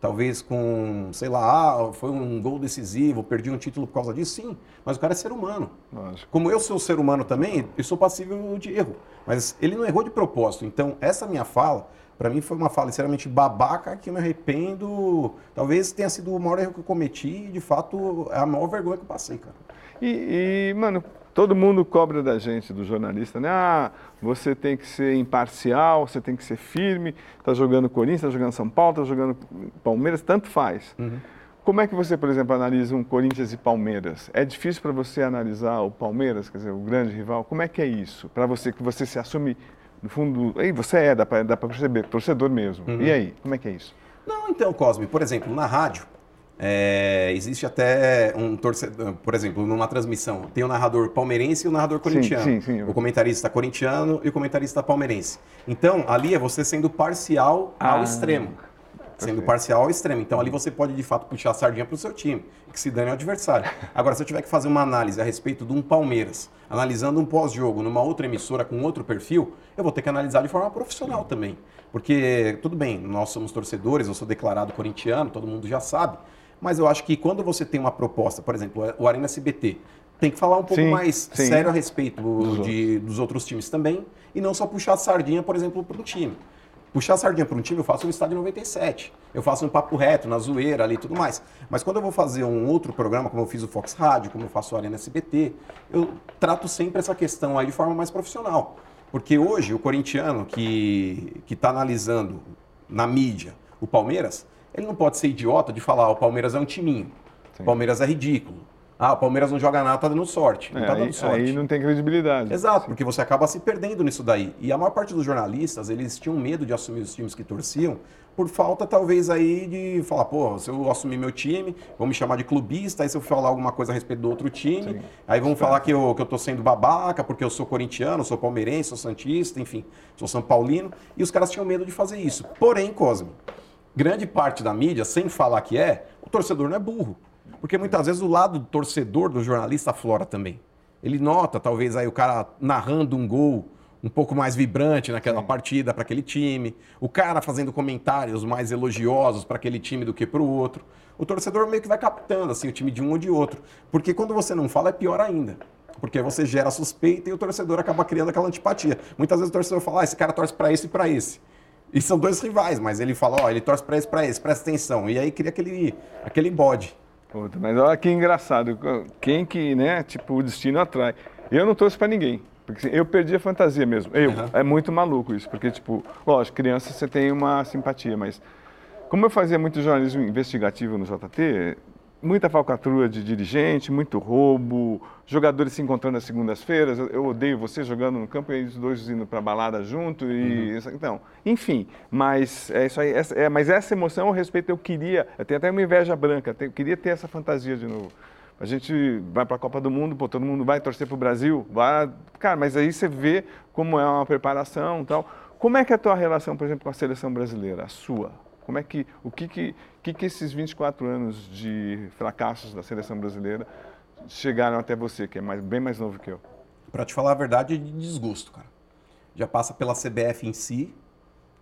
talvez com, sei lá, ah, foi um gol decisivo, perdi um título por causa disso, sim. Mas o cara é ser humano. Lógico. Como eu sou ser humano também, eu sou passível de erro. Mas ele não errou de propósito. Então, essa minha fala para mim foi uma fala extremamente babaca que eu me arrependo. Talvez tenha sido o maior erro que eu cometi e, de fato, é a maior vergonha que eu passei, cara. E, e, mano, todo mundo cobra da gente, do jornalista, né? Ah, você tem que ser imparcial, você tem que ser firme. Tá jogando Corinthians, tá jogando São Paulo, tá jogando Palmeiras, tanto faz. Uhum. Como é que você, por exemplo, analisa um Corinthians e Palmeiras? É difícil para você analisar o Palmeiras, quer dizer, o grande rival? Como é que é isso? Para você que você se assume no fundo, aí você é, dá para perceber, torcedor mesmo. Uhum. E aí, como é que é isso? Não, então, Cosme, por exemplo, na rádio, é, existe até um torcedor, por exemplo, numa transmissão, tem o narrador palmeirense e o narrador corintiano. Sim, sim, sim. O comentarista corintiano e o comentarista palmeirense. Então, ali é você sendo parcial ao ah. extremo sendo parcial ao extremo. Então ali você pode de fato puxar a sardinha para o seu time, que se dane ao adversário. Agora, se eu tiver que fazer uma análise a respeito de um Palmeiras, analisando um pós-jogo numa outra emissora com outro perfil, eu vou ter que analisar de forma profissional também. Porque, tudo bem, nós somos torcedores, eu sou declarado corintiano, todo mundo já sabe. Mas eu acho que quando você tem uma proposta, por exemplo, o Arena SBT, tem que falar um pouco Sim, mais sim. sério a respeito Dos de- dos outros times também, e não só puxar a sardinha, por exemplo, para um time. Puxar a sardinha para um time, eu faço no estádio 97. Eu faço um papo reto, na zoeira ali e tudo mais. Mas quando eu vou fazer um outro programa, como eu fiz o Fox Rádio, como eu faço o Arena SBT, eu trato sempre essa questão aí de forma mais profissional. Porque hoje o corintiano que está analisando na mídia o Palmeiras, ele não pode ser idiota de falar "Ah, o Palmeiras é um timinho, o Palmeiras é ridículo. Ah, o Palmeiras não joga nada, tá dando sorte. Não É, tá dando aí, sorte. aí não tem credibilidade. Exato, porque você acaba se perdendo nisso daí. E a maior parte dos jornalistas, eles tinham medo de assumir os times que torciam, por falta talvez aí de falar, pô, se eu assumir meu time, vão me chamar de clubista, aí se eu falar alguma coisa a respeito do outro time, aí vão falar que eu, que eu tô sendo babaca, porque eu sou corintiano, sou palmeirense, sou santista, enfim, sou são paulino, e os caras tinham medo de fazer isso. Porém, Cosme, grande parte da mídia, sem falar que é, o torcedor não é burro. Porque muitas vezes o lado do torcedor do jornalista aflora também. Ele nota, talvez, aí o cara narrando um gol um pouco mais vibrante naquela partida para aquele time, o cara fazendo comentários mais elogiosos para aquele time do que para o outro. O torcedor meio que vai captando assim, o time de um ou de outro. Porque quando você não fala, é pior ainda. Porque você gera suspeita e o torcedor acaba criando aquela antipatia. Muitas vezes o torcedor fala, ah, esse cara torce para esse e para esse. E são dois rivais, mas ele fala, ó, ele torce para esse, para esse, presta atenção. E aí cria aquele, aquele bode. Puta, mas olha que engraçado. Quem que, né, tipo, o destino atrai. Eu não torço pra ninguém. Porque assim, eu perdi a fantasia mesmo. Eu. Uhum. É muito maluco isso. Porque, tipo, lógico, criança você tem uma simpatia, mas como eu fazia muito jornalismo investigativo no JT, muita falcatrua de dirigente, muito roubo, jogadores se encontrando às segundas-feiras. Eu, eu odeio você jogando no campo e eles dois indo pra balada junto. E, Então, enfim, mas é isso aí. Essa, é, mas essa emoção, eu respeito, eu queria. Eu tenho até uma inveja branca, eu queria ter essa fantasia de novo. A gente vai para a Copa do Mundo, pô, todo mundo vai torcer para o Brasil, vai, cara, mas aí você vê como é uma preparação e tal. Como é que é a tua relação, por exemplo, com a seleção brasileira, a sua? Como é que, o que que, que, que esses 24 anos de fracassos da seleção brasileira chegaram até você, que é mais, bem mais novo que eu? Pra te falar a verdade, é de desgosto, cara. Já passa pela CBF em si,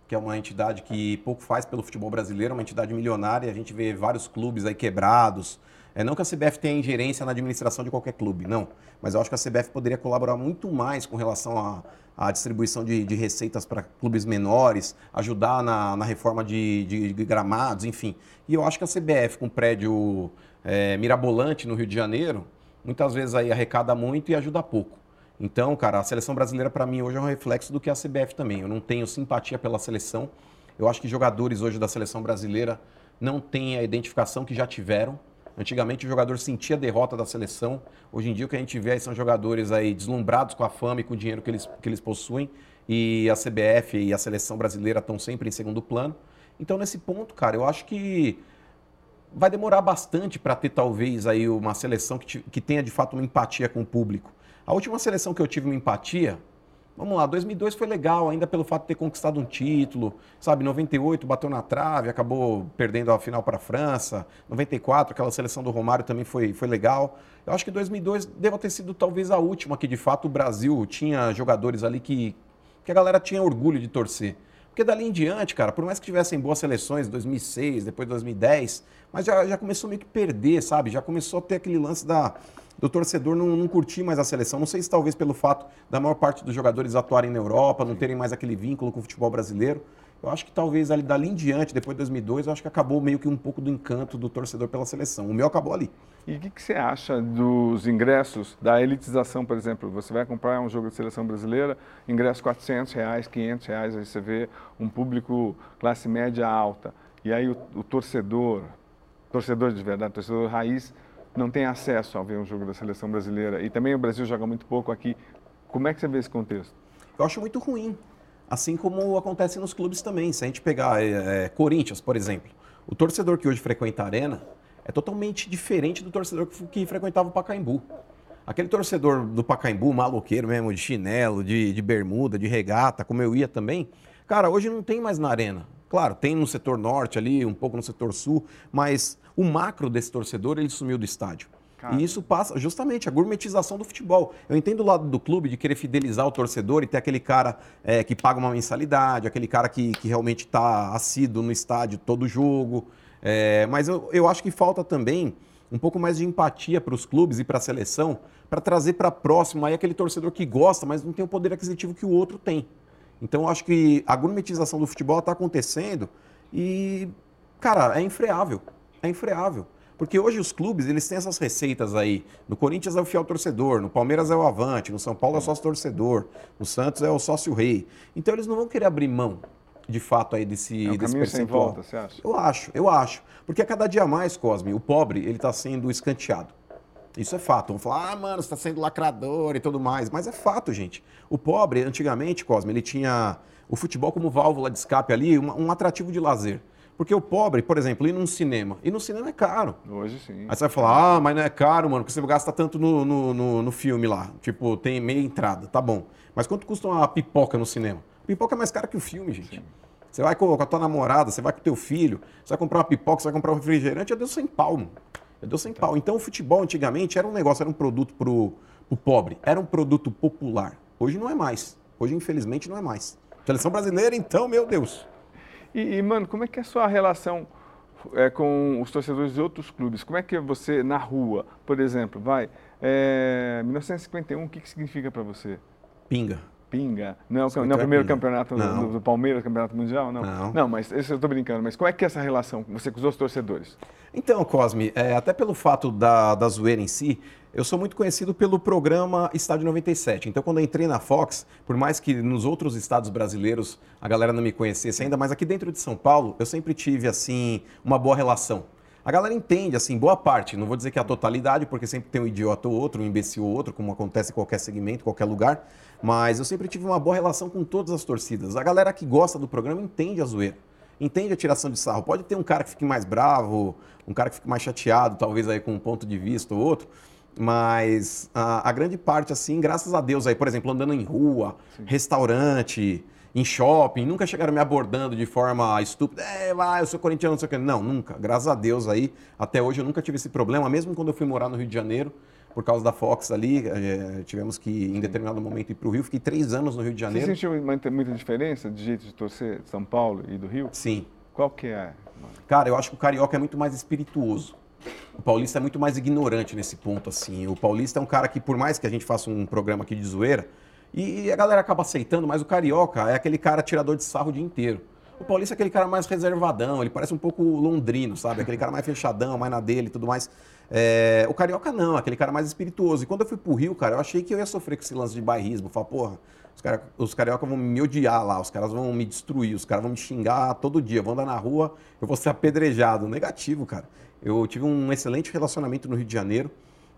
que é uma entidade que pouco faz pelo futebol brasileiro, uma entidade milionária, a gente vê vários clubes aí quebrados. É não que a CBF tenha ingerência na administração de qualquer clube, não. Mas eu acho que a CBF poderia colaborar muito mais com relação à, à distribuição de, de receitas para clubes menores, ajudar na, na reforma de, de- de gramados, enfim. E eu acho que a CBF, com um prédio é, mirabolante no Rio de Janeiro, muitas vezes aí arrecada muito e ajuda pouco. Então, cara, a seleção brasileira para mim hoje é um reflexo do que a CBF também. Eu não tenho simpatia pela seleção. Eu acho que jogadores hoje da seleção brasileira não têm a identificação que já tiveram. Antigamente o jogador sentia a derrota da seleção. Hoje em dia o que a gente vê são jogadores aí deslumbrados com a fama e com o dinheiro que eles, que eles possuem. E a CBF e a seleção brasileira estão sempre em segundo plano. Então, nesse ponto, cara, eu acho que vai demorar bastante para ter talvez aí uma seleção que, que tenha de fato uma empatia com o público. A última seleção que eu tive uma empatia, vamos lá, 2002 foi legal, ainda pelo fato de ter conquistado um título, sabe, 98 bateu na trave, acabou perdendo a final para a França, 94 aquela seleção do Romário também foi, foi legal. Eu acho que 2002 deva ter sido talvez a última que de fato o Brasil tinha jogadores ali que, que a galera tinha orgulho de torcer. Porque dali em diante, cara, por mais que tivessem boas seleções, 2006, depois 2010, mas já, já começou meio que perder, sabe? Já começou a ter aquele lance da, do torcedor não, não curtir mais a seleção. Não sei se talvez pelo fato da maior parte dos jogadores atuarem na Europa, não terem mais aquele vínculo com o futebol brasileiro. Eu acho que talvez ali dali em diante, depois de 2002, eu acho que acabou meio que um pouco do encanto do torcedor pela seleção. O meu acabou ali. E o que, que você acha dos ingressos, da elitização, por exemplo? Você vai comprar um jogo de seleção brasileira, ingresso 400 reais, 500 reais, aí você vê um público classe média alta. E aí o, o torcedor, torcedor de verdade, torcedor raiz, não tem acesso a ver um jogo da seleção brasileira. E também o Brasil joga muito pouco aqui. Como é que você vê esse contexto? Eu acho muito ruim. Assim como acontece nos clubes também. Se a gente pegar é, é, Corinthians, por exemplo, o torcedor que hoje frequenta a arena é totalmente diferente do torcedor que, que frequentava o Pacaembu. Aquele torcedor do Pacaembu, maloqueiro mesmo, de chinelo, de, de bermuda, de regata, como eu ia também, cara, hoje não tem mais na arena. Claro, tem no setor norte ali, um pouco no setor sul, mas o macro desse torcedor, ele sumiu do estádio. Cara. E isso passa justamente a gourmetização do futebol. Eu entendo o lado do clube de querer fidelizar o torcedor e ter aquele cara é, que paga uma mensalidade, aquele cara que, que realmente está assíduo no estádio todo jogo. É, mas eu, eu acho que falta também um pouco mais de empatia para os clubes e para a seleção, para trazer para próximo aí aquele torcedor que gosta, mas não tem o poder aquisitivo que o outro tem. Então eu acho que a gourmetização do futebol está acontecendo e, cara, é infreável. É infreável. Porque hoje os clubes, eles têm essas receitas aí. No Corinthians é o fiel torcedor, no Palmeiras é o avante, no São Paulo é o sócio torcedor, no Santos é o sócio rei. Então eles não vão querer abrir mão de fato aí desse, é um desse sem volta, você acha? Eu acho, eu acho. Porque a cada dia mais, Cosme, o pobre, ele está sendo escanteado. Isso é fato. Vão falar, ah, mano, você está sendo lacrador e tudo mais. Mas é fato, gente. O pobre, antigamente, Cosme, ele tinha o futebol como válvula de escape ali, um, um atrativo de lazer. Porque o pobre, por exemplo, ir num cinema. E no cinema é caro. Hoje sim. Aí você vai falar, ah, mas não é caro, mano, porque você gasta tanto no, no, no, no filme lá. Tipo, tem meia entrada, tá bom. Mas quanto custa uma pipoca no cinema? pipoca é mais cara que o filme, gente. Sim. Você vai com a tua namorada, você vai com o teu filho, você vai comprar uma pipoca, você vai comprar um refrigerante, é deu sem pau, mano. É deu sem pau. Então o futebol antigamente era um negócio, era um produto pro, pro pobre, era um produto popular. Hoje não é mais. Hoje, infelizmente, não é mais. Seleção brasileira, então, meu Deus. E, e mano, como é que é a sua relação é, com os torcedores de outros clubes? Como é que é você, na rua, por exemplo, vai, é, 1951, o que, que significa para você? Pinga. Pinga. Não, não é o primeiro campeonato do, do, Palmeiras, campeonato mundial? Não. Não, não mas isso eu estou brincando. Mas como é que é essa relação você com os outros torcedores? Então, Cosme, é, até pelo fato da, da zoeira em si, eu sou muito conhecido pelo programa Estádio 97. Então, quando eu entrei na Fox, por mais que nos outros estados brasileiros a galera não me conhecesse ainda, mas aqui dentro de São Paulo, eu sempre tive, assim, uma boa relação. A galera entende, assim, boa parte, não vou dizer que a totalidade, porque sempre tem um idiota ou outro, um imbecil ou outro, como acontece em qualquer segmento, qualquer lugar, mas eu sempre tive uma boa relação com todas as torcidas. A galera que gosta do programa entende a zoeira, entende a tiração de sarro. Pode ter um cara que fique mais bravo, um cara que fique mais chateado, talvez aí com um ponto de vista ou outro, mas a, a grande parte, assim, graças a Deus aí, por exemplo, andando em rua, Sim. restaurante, em shopping, nunca chegaram me abordando de forma estúpida, é, vai, eu sou corintiano, não sei o que. Não, nunca. Graças a Deus aí, até hoje eu nunca tive esse problema, mesmo quando eu fui morar no Rio de Janeiro, por causa da Fox ali, é, tivemos que, em determinado momento, ir para o Rio. Fiquei três anos no Rio de Janeiro. Você sentiu muita, muita diferença de jeito de torcer de São Paulo e do Rio? Sim. Qual que é? Cara, eu acho que o carioca é muito mais espirituoso. O paulista é muito mais ignorante nesse ponto, assim. O paulista é um cara que, por mais que a gente faça um programa aqui de zoeira, e a galera acaba aceitando, mas o carioca é aquele cara tirador de sarro o dia inteiro. O paulista é aquele cara mais reservadão, ele parece um pouco londrino, sabe? Aquele cara mais fechadão, mais na dele e tudo mais. É... O carioca não, aquele cara mais espirituoso. E quando eu fui pro Rio, cara, eu achei que eu ia sofrer com esse lance de bairrismo. Falar, porra, cara... os cariocas vão me odiar lá, os caras vão me destruir, os caras vão me xingar todo dia. Eu vou andar na rua, eu vou ser apedrejado. Negativo, cara. Eu tive um excelente relacionamento no Rio de Janeiro.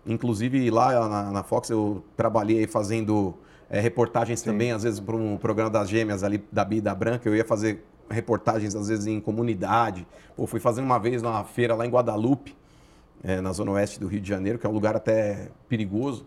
Inclusive lá na, na Fox eu trabalhei fazendo é, reportagens Sim. também, às vezes, para um programa das gêmeas ali, da Bia e da Branca, eu ia fazer reportagens, às vezes, em comunidade. Pô, fui fazendo uma vez numa feira lá em Guadalupe, é, na zona oeste do Rio de Janeiro, que é um lugar até perigoso.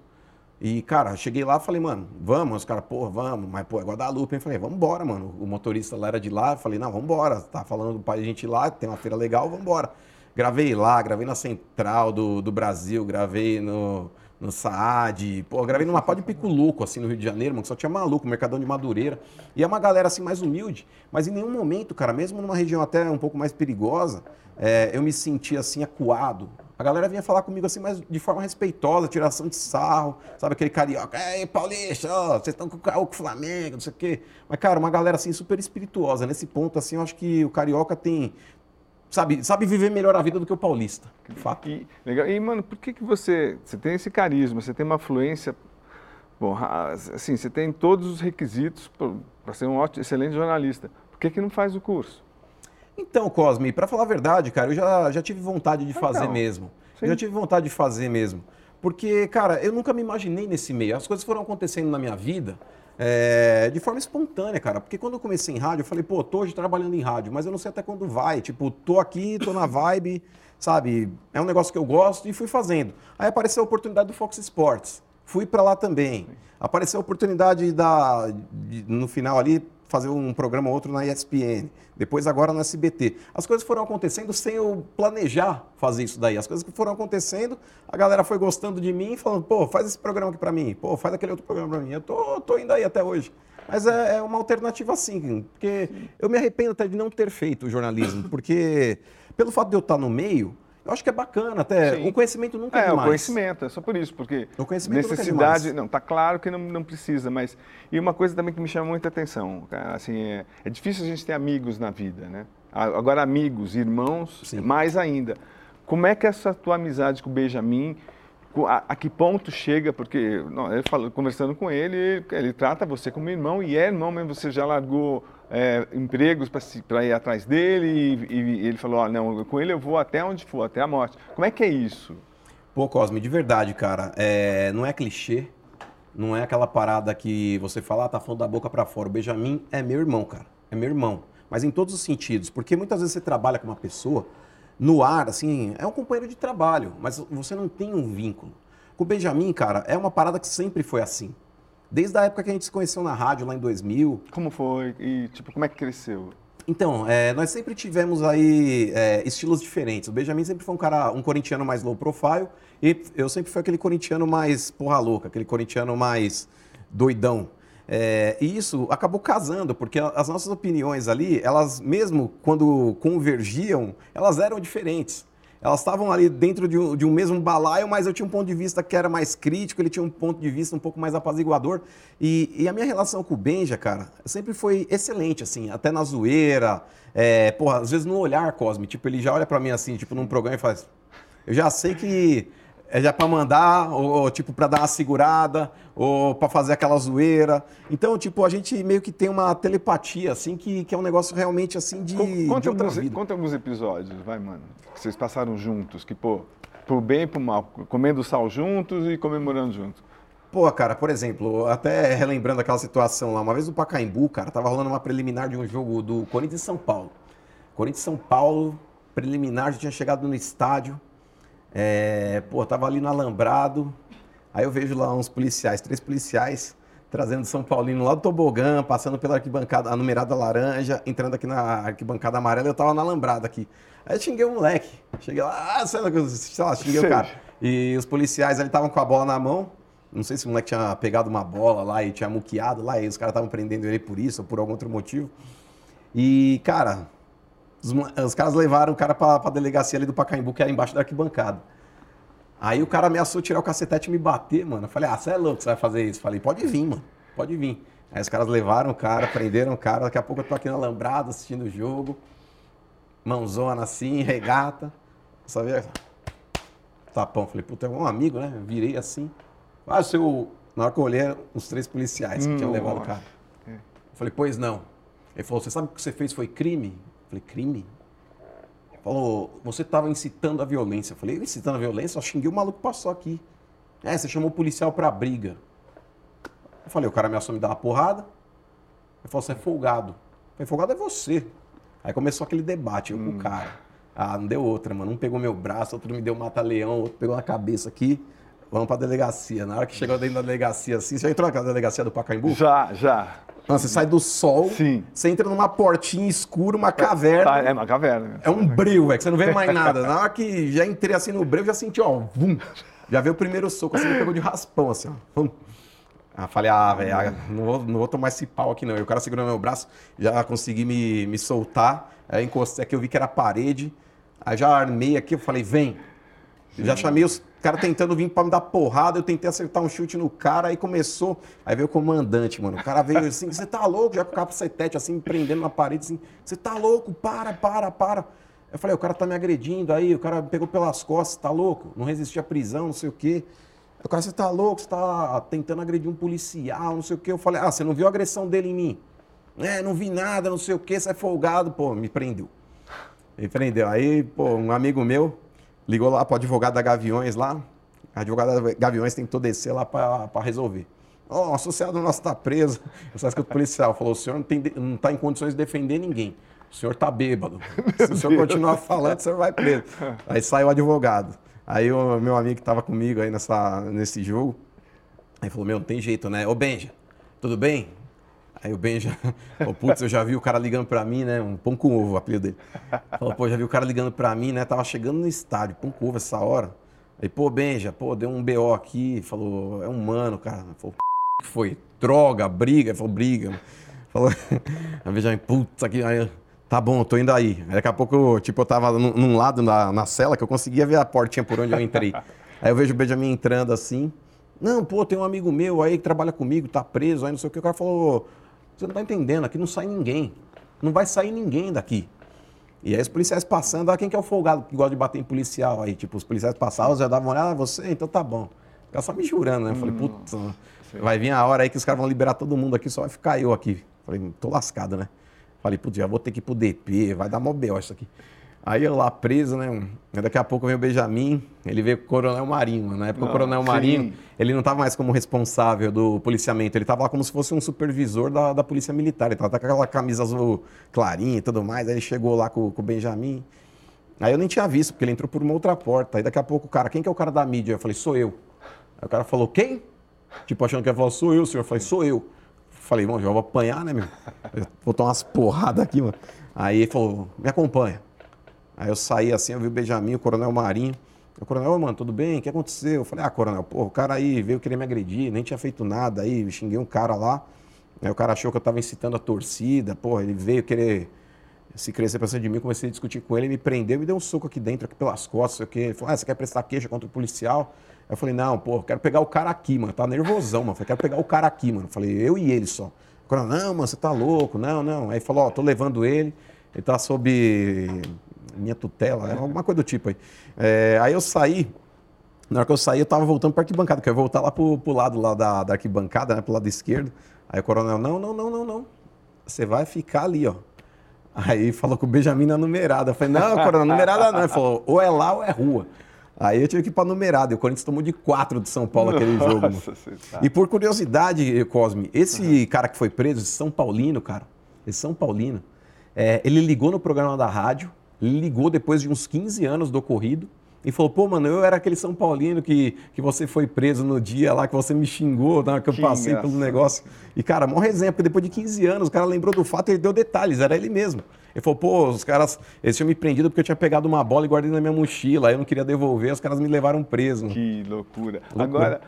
E, cara, cheguei lá falei, mano, vamos. Os caras, pô, vamos. Mas, pô, é Guadalupe. Eu falei, vamos embora, mano. O motorista lá era de lá. Falei, não, vamos embora. Tá falando pra gente ir lá, tem uma feira legal, vamos embora. Gravei lá, gravei na Central do, do Brasil, gravei no, no Saad. Pô, gravei numa pá de pico louco, assim, no Rio de Janeiro, mano, que só tinha maluco, Mercadão de Madureira. E é uma galera, assim, mais humilde. Mas em nenhum momento, cara, mesmo numa região até um pouco mais perigosa, é, eu me senti, assim, acuado. A galera vinha falar comigo, assim, mas de forma respeitosa, tiração de sarro, sabe? Aquele carioca, ei, Paulista, ó, vocês estão com o Flamengo, não sei o quê. Mas, cara, uma galera, assim, super espirituosa. Nesse ponto, assim, eu acho que o carioca tem sabe, sabe viver melhor a vida do que o paulista. De fato. E, legal. E, mano, por que, que você, você tem esse carisma, você tem uma fluência, bom, assim, você tem todos os requisitos para ser um ótimo, excelente jornalista. Por que, que não faz o curso? Então, Cosme, para falar a verdade, cara, eu já, já tive vontade de fazer então, mesmo. Sim. Eu já tive vontade de fazer mesmo. Porque, cara, eu nunca me imaginei nesse meio. As coisas foram acontecendo na minha vida é, de forma espontânea, cara. Porque quando eu comecei em rádio, eu falei, pô, tô hoje trabalhando em rádio, mas eu não sei até quando vai. Tipo, tô aqui, tô na vibe, sabe? É um negócio que eu gosto e fui fazendo. Aí apareceu a oportunidade do Fox Sports. Fui para lá também. Apareceu a oportunidade da, de, no final ali, fazer um programa ou outro na ESPN, depois agora no SBT. As coisas foram acontecendo sem eu planejar fazer isso daí. As coisas que foram acontecendo, a galera foi gostando de mim, falando, pô, faz esse programa aqui para mim, pô, faz aquele outro programa para mim. Eu tô, tô indo aí até hoje. Mas é, é uma alternativa sim, porque eu me arrependo até de não ter feito o jornalismo, porque Pelo fato de eu estar no meio, eu acho que é bacana até. Sim. O conhecimento nunca é, é demais. É, o conhecimento, é só por isso, porque o conhecimento necessidade, é não, tá claro que não, não precisa, mas e uma coisa também que me chama muita atenção, cara, assim, é, é difícil a gente ter amigos na vida, né? Agora amigos, irmãos, Sim. mais ainda. Como é que essa tua amizade com o Benjamin a, a, que ponto chega, porque não, ele falou, conversando com ele, ele, ele, trata você como irmão e é irmão mesmo, você já largou é, empregos para ir atrás dele e, e, ele falou, oh, não, com ele eu vou até onde for, até a morte. Como é que é isso? Pô, Cosme, de verdade, cara, é, não é clichê, não é aquela parada que você fala, ah, tá falando da boca para fora. O Benjamin é meu irmão, cara, é meu irmão, mas em todos os sentidos, porque muitas vezes você trabalha com uma pessoa no ar, assim, é um companheiro de trabalho, mas você não tem um vínculo. Com o Benjamin, cara, é uma parada que sempre foi assim. Desde a época que a gente se conheceu na rádio, lá em 2000. Como foi? E, tipo, como é que cresceu? Então, é, nós sempre tivemos aí é, estilos diferentes. O Benjamin sempre foi um cara, um corintiano mais low profile, e eu sempre fui aquele corintiano mais porra louca, aquele corintiano mais doidão. É, e isso acabou casando, porque as nossas opiniões ali, elas mesmo quando convergiam, elas eram diferentes. Elas estavam ali dentro de um, de um, mesmo balaio, mas eu tinha um ponto de vista que era mais crítico, ele tinha um ponto de vista um pouco mais apaziguador. E, e a minha relação com o Benja, cara, sempre foi excelente, assim, até na zoeira. É, porra, às vezes no olhar, Cosme, tipo, ele já olha para mim assim, tipo, num programa e faz. Eu já sei que é já para mandar, ou tipo para dar uma segurada, ou para fazer aquela zoeira. Então, tipo, a gente meio que tem uma telepatia, assim, que, que é um negócio realmente assim de. Conta, de alguns, vida. conta alguns episódios, vai, mano, que vocês passaram juntos, que, pô, pro bem e pro mal, comendo sal juntos e comemorando juntos. Pô, cara, por exemplo, até relembrando aquela situação lá, uma vez no Pacaembu, cara, tava rolando uma preliminar de um jogo do Corinthians e São Paulo. Corinthians e São Paulo, preliminar, já tinha chegado no estádio. É, pô, tava ali no Alambrado, aí eu vejo lá uns policiais, três policiais, trazendo São Paulino lá do tobogã, passando pela arquibancada, a numerada laranja, entrando aqui na arquibancada amarela, eu tava na Alambrado aqui. Aí eu xinguei o moleque, cheguei lá, ah, sei lá, xinguei Sei. o cara. E os policiais ali estavam com a bola na mão, não sei se o moleque tinha pegado uma bola lá e tinha muqueado lá, e os caras estavam prendendo ele por isso ou por algum outro motivo. E, cara, os, os caras levaram o cara pra, pra delegacia ali do Pacaembu, que era embaixo da arquibancada. Aí o cara ameaçou tirar o cacetete e me bater, mano. Eu falei, ah, você é louco, você vai fazer isso? Eu falei, pode vir, mano, pode vir. Aí os caras levaram o cara, prenderam o cara, daqui a pouco eu tô aqui na Lambrada assistindo o jogo, mãozona assim, regata. Só vi tapão. Falei, puta, é um amigo, né? Virei assim. Ah, seu. Na hora que eu olhei, os três policiais que hum, tinham levado o cara. É. falei, pois não. Ele falou, você sabe que o que você fez foi crime? Falei, crime? Falou, você estava incitando a violência. falei, incitando a violência? Eu xinguei o maluco que passou aqui. É, você chamou o policial pra briga. Eu falei, o cara ameaçou me dar uma porrada. Ele falou, você é folgado. Eu falei, folgado é você. Aí começou aquele debate, eu hum. com o hum. cara. Ah, não deu outra, mano. Um pegou meu braço, outro me deu mata-leão, outro pegou na cabeça aqui. Vamos pra delegacia. Na hora que chegou dentro da delegacia assim, você já entrou naquela delegacia do Pacaembu? Já, já. Você sai do sol, Sim. você entra numa portinha escura, uma caverna. Tá, é uma caverna. É um breu, velho, que você não vê mais nada. Na hora que já entrei assim no breu, já senti, ó, vum. Já veio o primeiro soco, assim, me pegou de raspão, assim, ó. Vum. Ah, falei, ah, velho, ah, não vou, não vou tomar esse pau aqui não. E o cara segurando meu braço, já consegui me, me soltar. Aí encostei aqui, eu vi que era parede. Aí já armei aqui, eu falei, vem. Já chamei os caras tentando vir pra me dar porrada, eu tentei acertar um chute no cara, aí começou. Aí veio o comandante, mano. O cara veio assim, você tá louco? Já com o capacetete assim, me prendendo na parede, assim, você tá louco? Para, para, para. Eu falei, o cara tá me agredindo aí, o cara me pegou pelas costas, tá louco? Não resisti à prisão, não sei o quê. O cara, você tá louco? Você tá tentando agredir um policial, não sei o quê. Eu falei, ah, você não viu a agressão dele em mim? É, não vi nada, não sei o quê, é folgado. Pô, me prendeu. Me prendeu. Aí, pô, um amigo meu, Ligou lá para o advogado da Gaviões lá. A advogada da Gaviões tentou descer lá para resolver. Oh, associado nosso está preso. Eu que o policial falou: o senhor não está em condições de defender ninguém. O senhor está bêbado. Se o senhor continuar falando, o senhor vai preso. Aí saiu o advogado. Aí o meu amigo que estava comigo aí nessa, nesse jogo, aí falou: Meu, não tem jeito, né? Ô Benja, tudo bem? Aí o Ben já. (laughs) Pô, putz, eu já vi o cara ligando pra mim, né? Um pão com ovo, o apelido dele. Falou, pô, já vi o cara ligando pra mim, né? Tava chegando no estádio, pão com ovo essa hora. Aí, pô, Benja, pô, deu um BO aqui. Falou, é um mano, cara. Falou, que foi? Droga, briga. Falou, briga. Falou, (laughs) a Benjamin, puta que. Aí, Tá bom, tô indo aí. Daqui a pouco, tipo, eu tava num, num lado na, na cela que eu conseguia ver a portinha por onde eu entrei. (laughs) aí eu vejo o Benjamin entrando assim. Não, pô, tem um amigo meu aí que trabalha comigo, tá preso, aí não sei o que. O cara falou, você não tá entendendo, aqui não sai ninguém. Não vai sair ninguém daqui. E aí os policiais passando, ah, quem que é o folgado que gosta de bater em policial? Aí, tipo, os policiais passavam, já davam uma olhada, ah, você, então tá bom. Ficava só me jurando, né? Eu falei, hum, putz, vai vir a hora aí que os caras vão liberar todo mundo aqui, só vai ficar eu aqui. Falei, tô lascado, né? Falei, putz, já vou ter que ir pro DP, vai dar mó B.O. isso aqui. Aí eu lá preso, né? Daqui a pouco veio o Benjamin, ele veio com o Coronel Marinho. Mano. Na época o Coronel Marinho, sim. ele não estava mais como responsável do policiamento, ele estava lá como se fosse um supervisor da, da Polícia Militar. Ele estava com aquela camisa azul clarinha e tudo mais. Aí ele chegou lá com, com o Benjamin. Aí eu nem tinha visto, porque ele entrou por uma outra porta. Aí daqui a pouco o cara, quem que é o cara da mídia? Eu falei, sou eu. Aí o cara falou, quem? Tipo, achando que ia falar, sou eu, senhor. Eu falei, sou eu. Falei, bom, já vou apanhar, né, meu? (laughs) Vou tomar umas porradas aqui, mano. Aí ele falou, me acompanha. Aí eu saí assim, eu vi o Benjamin, o Coronel Marinho. O coronel, mano, tudo bem? O que aconteceu? Eu falei, ah, coronel, pô, o cara aí veio querer me agredir, nem tinha feito nada aí, xinguei um cara lá. Aí o cara achou que eu tava incitando a torcida, pô, ele veio querer se crescer pra cima de mim, comecei a discutir com ele, ele me prendeu e deu um soco aqui dentro, aqui pelas costas, sei o quê. Ele falou, ah, você quer prestar queixa contra o policial? Aí eu falei, não, pô, quero pegar o cara aqui, mano. Tá nervosão, mano. Falei, quero pegar o cara aqui, mano. Eu falei, eu e ele só. O coronel, não, mano, você tá louco, não, não. Aí falou, ó, tô levando ele, ele tá sob minha tutela, alguma coisa do tipo aí. É, aí eu saí, na hora que eu saí, eu tava voltando para arquibancada, que eu ia voltar lá pro, lado lá da, da arquibancada, né, pro lado esquerdo. Aí o coronel, não, não, não, não, não. Você vai ficar ali, ó. Aí falou com o Benjamin na numerada. Eu falei, não, coronel, numerada não. Ele falou, ou é lá ou é rua. Aí eu tive que ir para numerada. E o Corinthians tomou de quatro de São Paulo aquele Nossa, jogo. Tá. E por curiosidade, Cosme, esse uhum. cara que foi preso, esse São Paulino, cara, esse São Paulino, é, ele ligou no programa da rádio ligou depois de uns 15 anos do ocorrido e falou: pô, mano, eu era aquele São Paulino que, que você foi preso no dia lá, que você me xingou, na hora que eu passei pelo negócio. E, cara, maior exemplo, porque depois de 15 anos, o cara lembrou do fato e ele deu detalhes, era ele mesmo. Ele falou: pô, os caras, eles tinham me prendido porque eu tinha pegado uma bola e guardei na minha mochila, aí eu não queria devolver, os caras me levaram preso. Que loucura. loucura. Agora.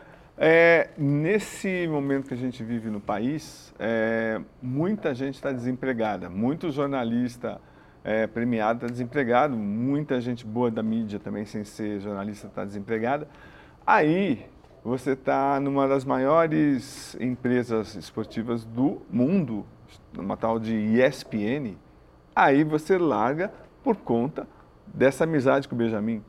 É, nesse momento que a gente vive no país, é, muita gente está desempregada, muito jornalista é, premiado está desempregado, muita gente boa da mídia também, sem ser jornalista, está desempregada. Aí você está numa das maiores empresas esportivas do mundo, uma tal de ESPN, aí você larga por conta dessa amizade com o Benjamin.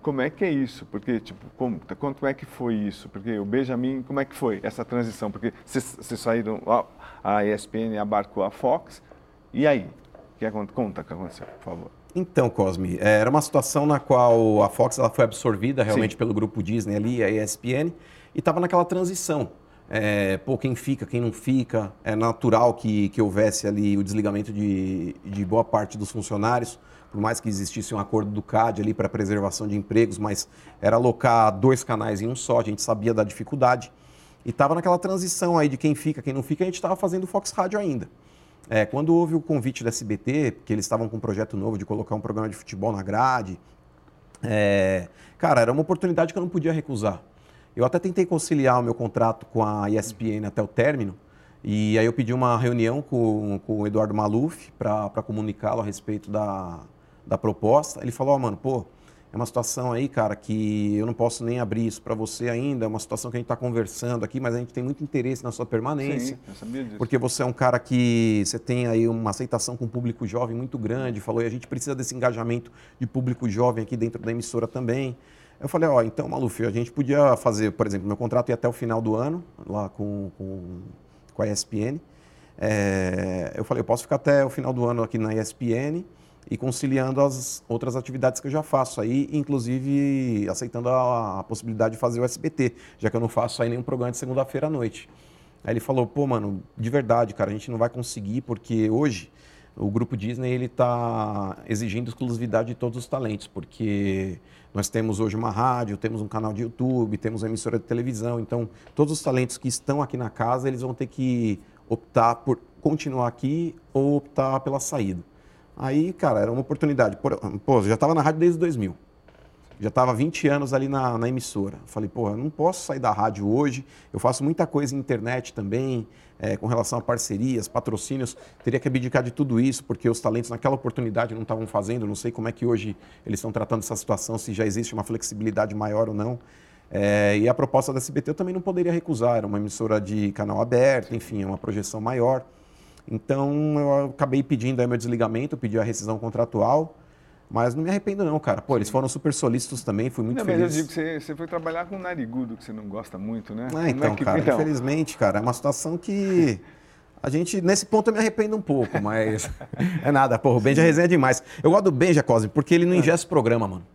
Como é que é isso? Porque, tipo, como, como é que foi isso? Porque o Benjamin, como é que foi essa transição? Porque vocês saíram, a ESPN abarcou a Fox, e aí? Que conta o que aconteceu, por favor. Então, Cosme, é, era uma situação na qual a Fox ela foi absorvida realmente Sim. pelo grupo Disney ali, a ESPN, e estava naquela transição. É, pô, quem fica, quem não fica, é natural que, que houvesse ali o desligamento de, de boa parte dos funcionários, por mais que existisse um acordo do CAD ali para preservação de empregos, mas era alocar dois canais em um só, a gente sabia da dificuldade. E estava naquela transição aí de quem fica, quem não fica, a gente estava fazendo Fox Rádio ainda. É, quando houve o convite da SBT, que eles estavam com um projeto novo de colocar um programa de futebol na grade, é, cara, era uma oportunidade que eu não podia recusar. Eu até tentei conciliar o meu contrato com a ESPN até o término, e aí eu pedi uma reunião com, com o Eduardo Maluf para comunicá-lo a respeito da, da proposta. Ele falou, oh, mano, pô, é uma situação aí, cara, que eu não posso nem abrir isso para você ainda. É uma situação que a gente está conversando aqui, mas a gente tem muito interesse na sua permanência. Sim, eu sabia disso. Porque você é um cara que você tem aí uma aceitação com o público jovem muito grande. Falou, e a gente precisa desse engajamento de público jovem aqui dentro da emissora também. Eu falei, ó, então, Maluf, a gente podia fazer, por exemplo, meu contrato ia até o final do ano, lá com, com, com a ESPN. É, eu falei, eu posso ficar até o final do ano aqui na ESPN e conciliando as outras atividades que eu já faço aí, inclusive aceitando a, a, possibilidade de fazer o SBT, já que eu não faço aí nenhum programa de segunda-feira à noite. Aí ele falou, pô, mano, de verdade, cara, a gente não vai conseguir porque hoje o grupo Disney ele está exigindo exclusividade de todos os talentos, porque nós temos hoje uma rádio, temos um canal de YouTube, temos uma emissora de televisão, então todos os talentos que estão aqui na casa eles vão ter que optar por continuar aqui ou optar pela saída. Aí, cara, era uma oportunidade. Pô, já estava na rádio desde 2000. Já estava 20 anos ali na, na emissora. Falei, porra, não posso sair da rádio hoje. Eu faço muita coisa em internet também, é, com relação a parcerias, patrocínios. Teria que abdicar de tudo isso, porque os talentos naquela oportunidade não estavam fazendo. Não sei como é que hoje eles estão tratando essa situação, se já existe uma flexibilidade maior ou não. É, e a proposta da SBT eu também não poderia recusar. Era uma emissora de canal aberto, enfim, uma projeção maior. Então eu acabei pedindo aí meu desligamento, pedi a rescisão contratual. Mas não me arrependo não, cara. Pô, eles foram super solícitos também, fui muito não, feliz. Mas eu digo que você, você, foi trabalhar com um narigudo, que você não gosta muito, né? Ah, então, é que, cara, então... infelizmente, cara, é uma situação que... A gente, nesse ponto, eu me arrependo um pouco, mas (laughs) é nada, porra, o Benja resenha é demais. Eu gosto do Benja, Cosme, porque ele não é. ingesta programa, mano.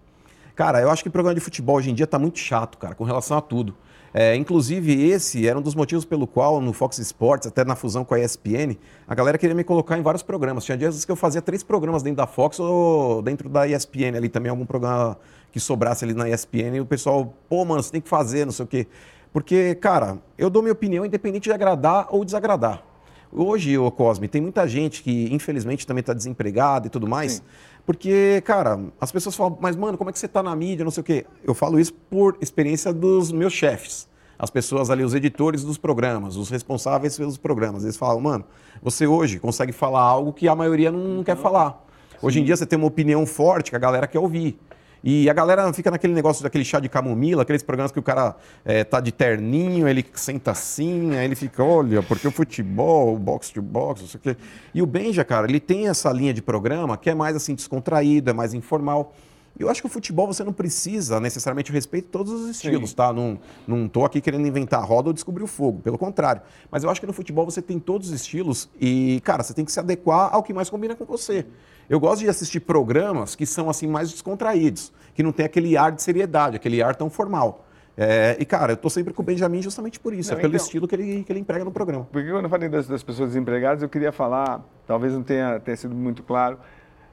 Cara, eu acho que o programa de futebol hoje em dia tá muito chato, cara, com relação a tudo. É, inclusive, esse era um dos motivos pelo qual no Fox Sports, até na fusão com a ESPN, a galera queria me colocar em vários programas. Tinha dias que eu fazia três programas dentro da Fox ou dentro da ESPN ali também, algum programa que sobrasse ali na ESPN, e o pessoal, pô, mano, você tem que fazer, não sei o quê. Porque, cara, eu dou minha opinião independente de agradar ou desagradar. Hoje, o Cosme, tem muita gente que, infelizmente, também está desempregada e tudo mais. Sim. Porque, cara, as pessoas falam, mas, mano, como é que você está na mídia, não sei o quê. Eu falo isso por experiência dos meus chefes. As pessoas ali, os editores dos programas, os responsáveis pelos programas. Eles falam, mano, você hoje consegue falar algo que a maioria não quer falar. Hoje em dia você tem uma opinião forte que a galera quer ouvir. E a galera fica naquele negócio daquele chá de camomila, aqueles programas que o cara é, tá de terninho, ele senta assim, aí ele fica, olha, porque o futebol, o boxe to boxe, não sei o quê. E o Benja, cara, ele tem essa linha de programa que é mais assim descontraído, é mais informal. Eu acho que o futebol você não precisa necessariamente respeito todos os estilos, Sim. tá? Não, não tô aqui querendo inventar a roda ou descobrir o fogo, pelo contrário. Mas eu acho que no futebol você tem todos os estilos e, cara, você tem que se adequar ao que mais combina com você. Eu gosto de assistir programas que são assim mais descontraídos, que não tem aquele ar de seriedade, aquele ar tão formal. É, e, cara, eu tô sempre com o Benjamin justamente por isso, não, é pelo então, estilo que ele, que ele emprega no programa. Porque quando eu falei das, das pessoas desempregadas, eu queria falar, talvez não tenha, tenha sido muito claro,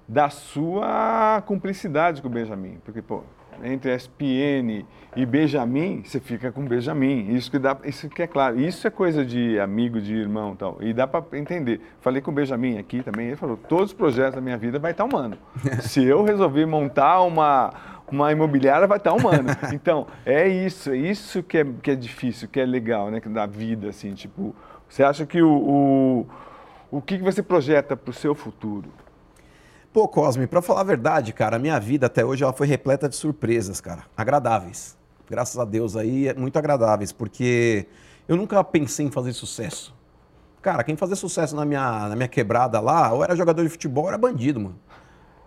da sua cumplicidade com o Benjamin. Porque, pô, entre ESPN e Benjamin, você fica com Benjamin. Isso que dá, isso que é claro. Isso é coisa de amigo, de irmão, tal. E dá para entender. Falei com o Benjamin aqui também. Ele falou: todos os projetos da minha vida vai estar humano. (laughs) Se eu resolver montar uma uma imobiliária vai estar humano. (laughs) Então, é isso, é isso que é, que é difícil, que é legal, né? Da vida, assim, tipo, você acha que o, o, o que você projeta para o seu futuro? Pô, Cosme, para falar a verdade, cara, a minha vida até hoje ela foi repleta de surpresas, cara, agradáveis. Graças a Deus aí, muito agradáveis, porque eu nunca pensei em fazer sucesso. Cara, quem fazia sucesso na minha, na minha quebrada lá, ou era jogador de futebol, ou era bandido, mano.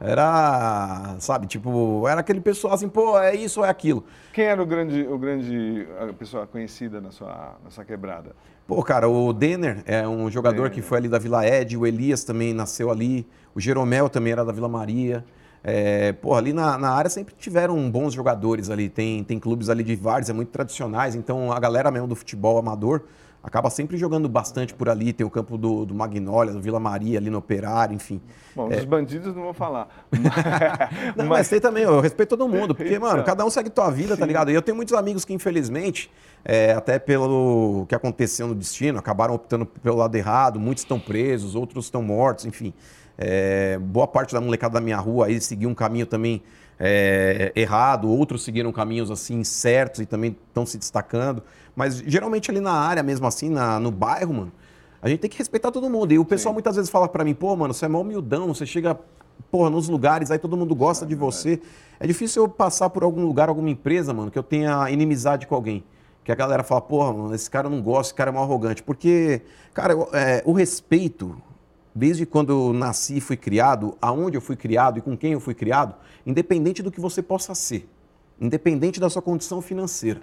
Era, sabe, tipo, era aquele pessoal assim, pô, é isso ou é aquilo. Quem era o grande, o grande a pessoa conhecida na sua, na sua quebrada? Pô, cara, o Denner é um jogador Denner. que foi ali da Vila Ed, o Elias também nasceu ali, o Jeromel também era da Vila Maria. É, pô, ali na, na, área sempre tiveram bons jogadores ali, tem, tem clubes ali de vários, é muito tradicionais, então a galera mesmo do futebol amador acaba sempre jogando bastante por ali. Tem o campo do, do Magnólia, do Vila Maria, ali no Operário, enfim. Bom, é... dos bandidos não vou falar. (laughs) não, mas... mas tem também, eu respeito todo mundo, porque, mano, cada um segue tua vida, tá Sim. tá ligado? E eu tenho muitos amigos que, infelizmente, é, até pelo que aconteceu no destino, acabaram optando pelo lado errado, muitos estão presos, outros estão mortos, enfim. É, boa parte da molecada da minha rua aí seguiu um caminho também é, errado, outros seguiram caminhos assim certos e também estão se destacando. Mas geralmente ali na área, mesmo assim, na, no bairro, mano, a gente tem que respeitar todo mundo. E o pessoal Sim. muitas vezes fala para mim, pô, mano, você é mó humildão, você chega, porra, nos lugares, aí todo mundo gosta é de você. É difícil eu passar por algum lugar, alguma empresa, mano, que eu tenha inimizade com alguém. Que a galera fala, porra, mano, esse cara não gosta, esse cara é mal arrogante. Porque, cara, é, o respeito, desde quando eu nasci e fui criado, aonde eu fui criado e com quem eu fui criado, independente do que você possa ser, independente da sua condição financeira,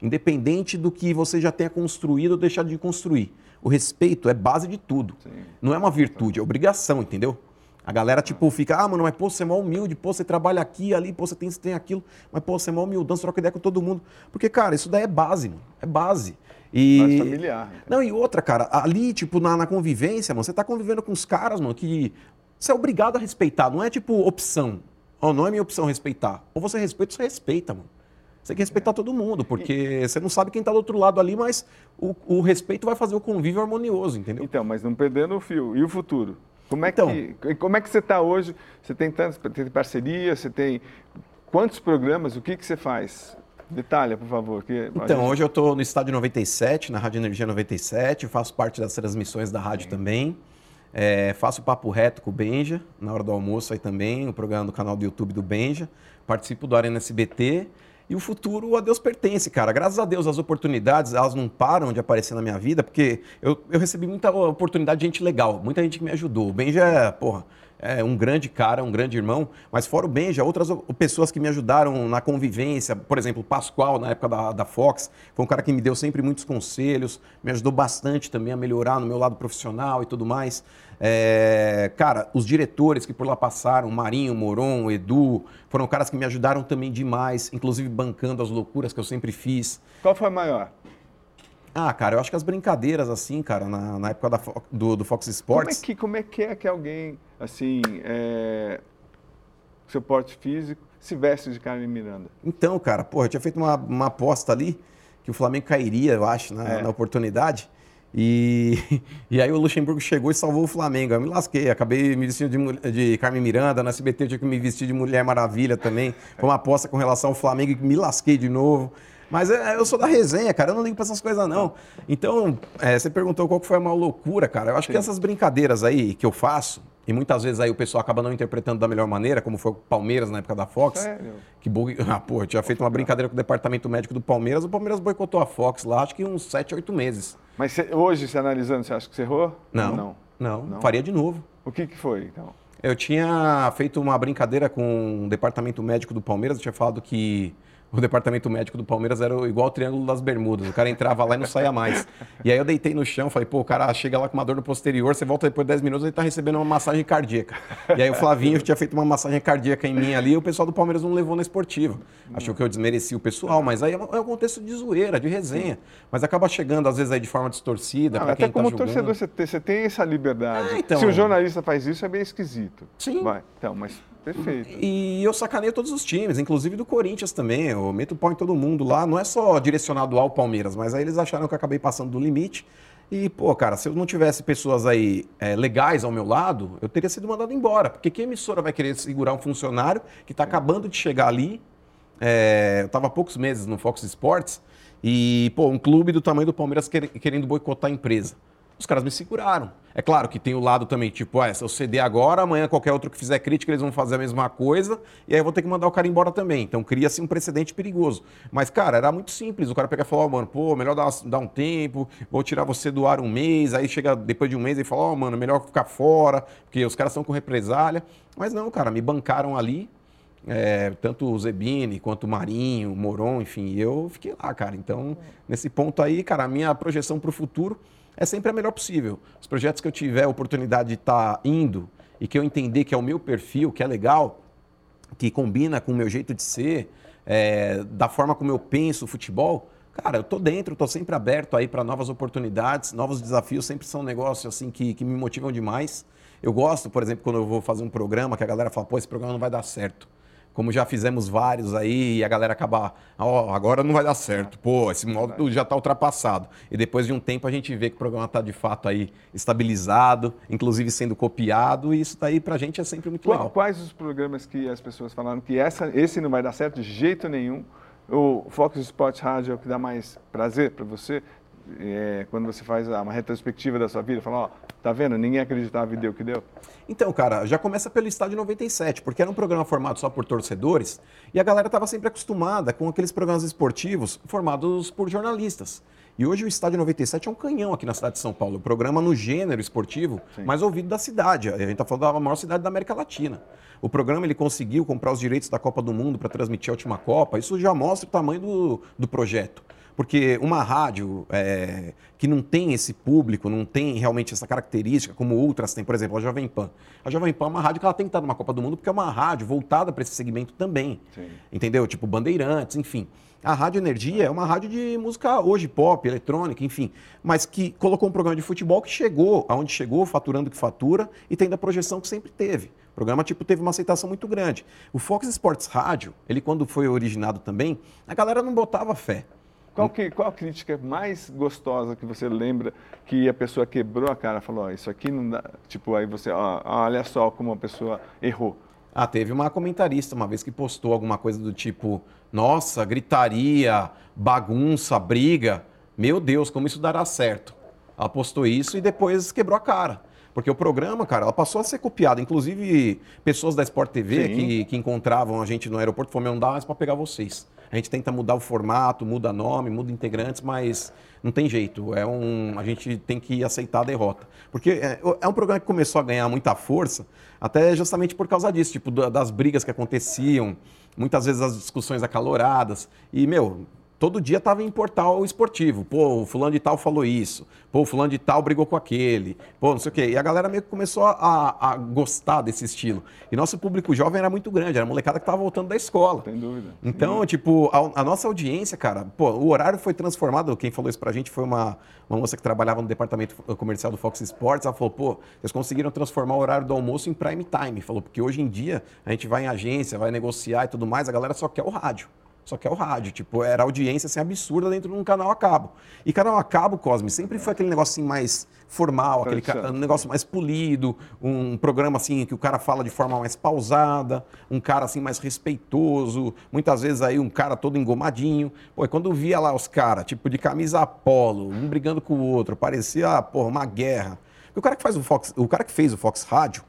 independente do que você já tenha construído ou deixado de construir. O respeito é base de tudo. Sim. Não é uma virtude, é obrigação, entendeu? A galera, tipo, fica, ah, mano, mas pô, você é mó humilde, pô, você trabalha aqui, ali, pô, você tem, você tem aquilo, mas pô, você é mó humildão, você troca ideia com todo mundo. Porque, cara, isso daí é base, mano. É base. E... Mais familiar. Então. Não, e outra, cara, ali, tipo, na, na convivência, mano, você tá convivendo com os caras, mano, que você é obrigado a respeitar, não é tipo opção. Oh, não é minha opção respeitar. Ou você respeita ou você respeita, mano. Você tem que respeitar todo mundo, porque você não sabe quem está do outro lado ali, mas o, o, respeito vai fazer o convívio harmonioso, entendeu? Então, mas não perdendo o fio. E o futuro? Como é então, que, como é que você está hoje? Você tem tantas tem parcerias, você tem quantos programas, o que, que você faz? Detalhe, por favor. Que então, gente... hoje eu estou no Estádio 97, na Rádio Energia 97, faço parte das transmissões da rádio Sim. também. É, faço papo reto com o Benja, na hora do almoço aí também, o programa do canal do YouTube do Benja. Participo do Arena SBT. E o futuro a Deus pertence, cara. Graças a Deus as oportunidades, elas não param de aparecer na minha vida, porque eu, eu recebi muita oportunidade de gente legal, muita gente que me ajudou. O Benja é, porra, é um grande cara, um grande irmão, mas fora o Benja, outras pessoas que me ajudaram na convivência, por exemplo, o Pascoal, na época da, da Fox, foi um cara que me deu sempre muitos conselhos, me ajudou bastante também a melhorar no meu lado profissional e tudo mais. É, cara, os diretores que por lá passaram, Marinho, Moron, Edu, foram caras que me ajudaram também demais, inclusive bancando as loucuras que eu sempre fiz. Qual foi a maior? Ah, cara, eu acho que as brincadeiras, assim, cara, na, na época da, do, do Fox Sports. Como é, que, como é que é que alguém, assim, é, seu porte físico, se veste de Carmen Miranda? Então, cara, porra, eu tinha feito uma, uma aposta ali que o Flamengo cairia, eu acho, na, é. na oportunidade. E, (laughs) e aí o Luxemburgo chegou e salvou o Flamengo. Eu me lasquei, acabei me vestindo de, de Carmen Miranda, na SBT eu tinha que me vestir de Mulher Maravilha também. Foi uma aposta com relação ao Flamengo e me lasquei de novo. Mas é, eu sou da resenha, cara, eu não ligo pra essas coisas, não. Então, é, você perguntou qual foi a maior loucura, cara. Eu acho Sim. que essas brincadeiras aí que eu faço, e muitas vezes aí o pessoal acaba não interpretando da melhor maneira, como foi o Palmeiras na época da Fox. Sério? Que (laughs) Ah, pô, eu tinha feito uma brincadeira com o departamento médico do Palmeiras, o Palmeiras boicotou a Fox lá, acho que uns 7, 8 meses. Mas cê, hoje, se analisando, você acha que você errou? Não, não. Não, não. faria de novo. O que, que foi, então? Eu tinha feito uma brincadeira com o departamento médico do Palmeiras, eu tinha falado que o departamento médico do Palmeiras era igual o Triângulo das Bermudas. O cara entrava lá e não saía mais. E aí eu deitei no chão, falei, pô, o cara chega lá com uma dor no posterior, você volta depois de 10 minutos, ele tá recebendo uma massagem cardíaca. E aí o Flavinho tinha feito uma massagem cardíaca em mim ali, e o pessoal do Palmeiras não levou na esportiva. Achou que eu desmereci o pessoal, mas aí é um é contexto de zoeira, de resenha. Mas acaba chegando, às vezes, aí de forma distorcida, quem Até como tá torcedor, você tem, você tem essa liberdade. Ah, então... Se o jornalista faz isso, é bem esquisito. Sim. Vai, então, mas Perfeito. E eu sacaneio todos os times, inclusive do Corinthians também. Eu meto pau em todo mundo lá. Não é só direcionado ao Palmeiras, mas aí eles acharam que eu acabei passando do limite. E, pô, cara, se eu não tivesse pessoas aí é, legais ao meu lado, eu teria sido mandado embora. Porque que emissora vai querer segurar um funcionário que está acabando de chegar ali? É, eu estava há poucos meses no Fox Sports e, pô, um clube do tamanho do Palmeiras querendo boicotar a empresa os caras me seguraram. É claro que tem o lado também, tipo, ah, se eu ceder agora, amanhã qualquer outro que fizer crítica, eles vão fazer a mesma coisa, e aí eu vou ter que mandar o cara embora também. Então cria-se um precedente perigoso. Mas, cara, era muito simples. O cara pega e fala, oh, mano, pô, melhor dar, dar, um tempo, vou tirar você do ar um mês, aí chega depois de um mês e fala, ó, oh, mano, melhor ficar fora, porque os caras estão com represália. Mas não, cara, me bancaram ali, é, tanto o Zebini quanto o Marinho, o Moron, enfim, eu fiquei lá, cara. Então, nesse ponto aí, cara, a minha projeção para o futuro é sempre a melhor possível. Os projetos que eu tiver a oportunidade de estar tá indo e que eu entender que é o meu perfil, que é legal, que combina com o meu jeito de ser, é, da forma como eu penso o futebol, cara, eu tô dentro, tô sempre aberto aí para novas oportunidades, novos desafios, sempre são negócios assim que, que me motivam demais. Eu gosto, por exemplo, quando eu vou fazer um programa que a galera fala, pô, esse programa não vai dar certo como já fizemos vários aí, e a galera acabar, ó, oh, agora não vai dar certo, pô, esse modo já está ultrapassado. E depois de um tempo a gente vê que o programa está de fato aí estabilizado, inclusive sendo copiado, e isso daí para a gente é sempre muito legal. Quais os programas que as pessoas falaram que essa, esse não vai dar certo de jeito nenhum? O Fox Sports Rádio é o que dá mais prazer para você? É, quando você faz uma retrospectiva da sua vida, fala, ó, tá vendo? Ninguém acreditava e deu o que deu. Então, cara, já começa pelo estádio 97, porque era um programa formado só por torcedores e a galera estava sempre acostumada com aqueles programas esportivos formados por jornalistas. E hoje o Estádio 97 é um canhão aqui na cidade de São Paulo. O programa no gênero esportivo Sim. mais ouvido da cidade. A gente está falando da maior cidade da América Latina. O programa ele conseguiu comprar os direitos da Copa do Mundo para transmitir a última Copa. Isso já mostra o tamanho do, do projeto. Porque uma rádio é, que não tem esse público, não tem realmente essa característica, como outras têm, por exemplo, a Jovem Pan. A Jovem Pan é uma rádio que ela tem que estar numa Copa do Mundo porque é uma rádio voltada para esse segmento também. Sim. Entendeu? Tipo Bandeirantes, enfim. A Rádio Energia é uma rádio de música hoje, pop, eletrônica, enfim, mas que colocou um programa de futebol que chegou aonde chegou, faturando o que fatura e tendo a projeção que sempre teve. O programa tipo teve uma aceitação muito grande. O Fox Sports Rádio, ele quando foi originado também, a galera não botava fé. Qual, que, qual a crítica mais gostosa que você lembra que a pessoa quebrou a cara, falou, oh, isso aqui não dá, tipo, aí você, oh, olha só como a pessoa errou. Ah, teve uma comentarista uma vez que postou alguma coisa do tipo: nossa, gritaria, bagunça, briga. Meu Deus, como isso dará certo? Ela postou isso e depois quebrou a cara. Porque o programa, cara, ela passou a ser copiada. Inclusive, pessoas da Sport TV que, que, encontravam a gente no aeroporto falaram, não dá mais para pegar vocês. A gente tenta mudar o formato, muda nome, muda integrantes, mas não tem jeito. É um, a gente tem que aceitar a derrota. Porque é, é um programa que começou a ganhar muita força, até justamente por causa disso, tipo, das brigas que aconteciam, muitas vezes as discussões acaloradas. E, meu, todo dia estava em portal esportivo. Pô, o fulano de tal falou isso. Pô, o fulano de tal brigou com aquele. Pô, não sei o quê. E a galera meio que começou a, a gostar desse estilo. E nosso público jovem era muito grande, era a molecada que estava voltando da escola. Sem dúvida. Então, Sim. tipo, a, a, nossa audiência, cara, pô, o horário foi transformado. Quem falou isso pra gente foi uma, uma moça que trabalhava no departamento comercial do Fox Sports. Ela falou, pô, vocês conseguiram transformar o horário do almoço em prime time. Falou, porque hoje em dia a gente vai em agência, vai negociar e tudo mais, a galera só quer o rádio. Só que é o rádio, tipo, era audiência assim, absurda dentro de um canal a cabo. E canal a cabo, Cosme, sempre foi aquele negócio assim, mais formal, aquele ca... um negócio mais polido, um programa assim que o cara fala de forma mais pausada, um cara assim mais respeitoso, muitas vezes aí um cara todo engomadinho. Pô, e quando via lá os caras, tipo, de camisa polo, um brigando com o outro, parecia, porra, uma guerra. o cara que faz o Fox, o cara que fez o Fox Rádio,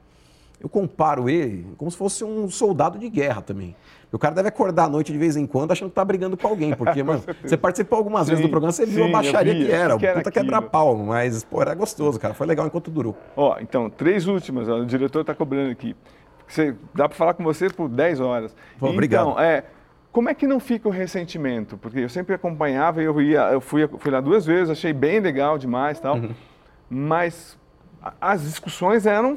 eu comparo ele como se fosse um soldado de guerra também. O cara deve acordar à noite de vez em quando achando que tá brigando com alguém, porque, (laughs) mano, você participou algumas sim, vezes do programa, você viu sim, a baixaria vi, que era, que era puta quebra-pau, mas, pô, era gostoso, cara, foi legal enquanto durou. Ó, então, três últimas, ó, o diretor tá cobrando aqui. Você, dá para falar com você por 10 horas. Pô, então, obrigado. É, como é que não fica o ressentimento? Porque eu sempre acompanhava e eu ia, eu fui, fui lá duas vezes, achei bem legal demais tal, uhum. mas as discussões eram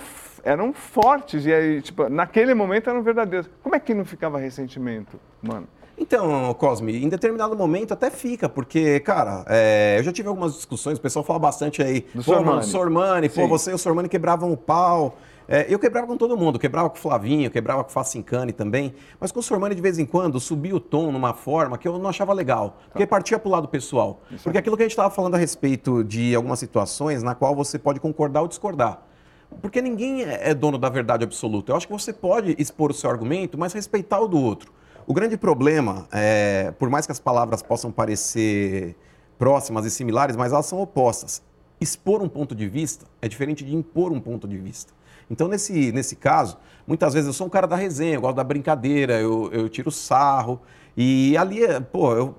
eram fortes e aí, tipo, naquele momento eram verdadeiras. Como é que não ficava ressentimento, mano? Então, Cosme, em determinado momento até fica, porque, cara, é, eu já tive algumas discussões, o pessoal fala bastante aí, do pô, Sormani, Sormani pô, você e o Sormani quebravam o pau. É, eu quebrava com todo mundo, quebrava com o Flavinho, quebrava com o Facincani também, mas com o Sormani de vez em quando subia o tom numa forma que eu não achava legal, porque tá. partia para o lado pessoal. Isso porque aquilo que a gente estava falando a respeito de algumas situações na qual você pode concordar ou discordar. Porque ninguém é, é dono da verdade absoluta. Eu acho que você pode expor o seu argumento, mas respeitar o do outro. O grande problema, é, por mais que as palavras possam parecer próximas e similares, mas elas são opostas. Expor um ponto de vista é diferente de impor um ponto de vista. Então, nesse, nesse caso, muitas vezes eu sou um cara da resenha, eu gosto da brincadeira, eu, eu tiro sarro. E ali, pô, eu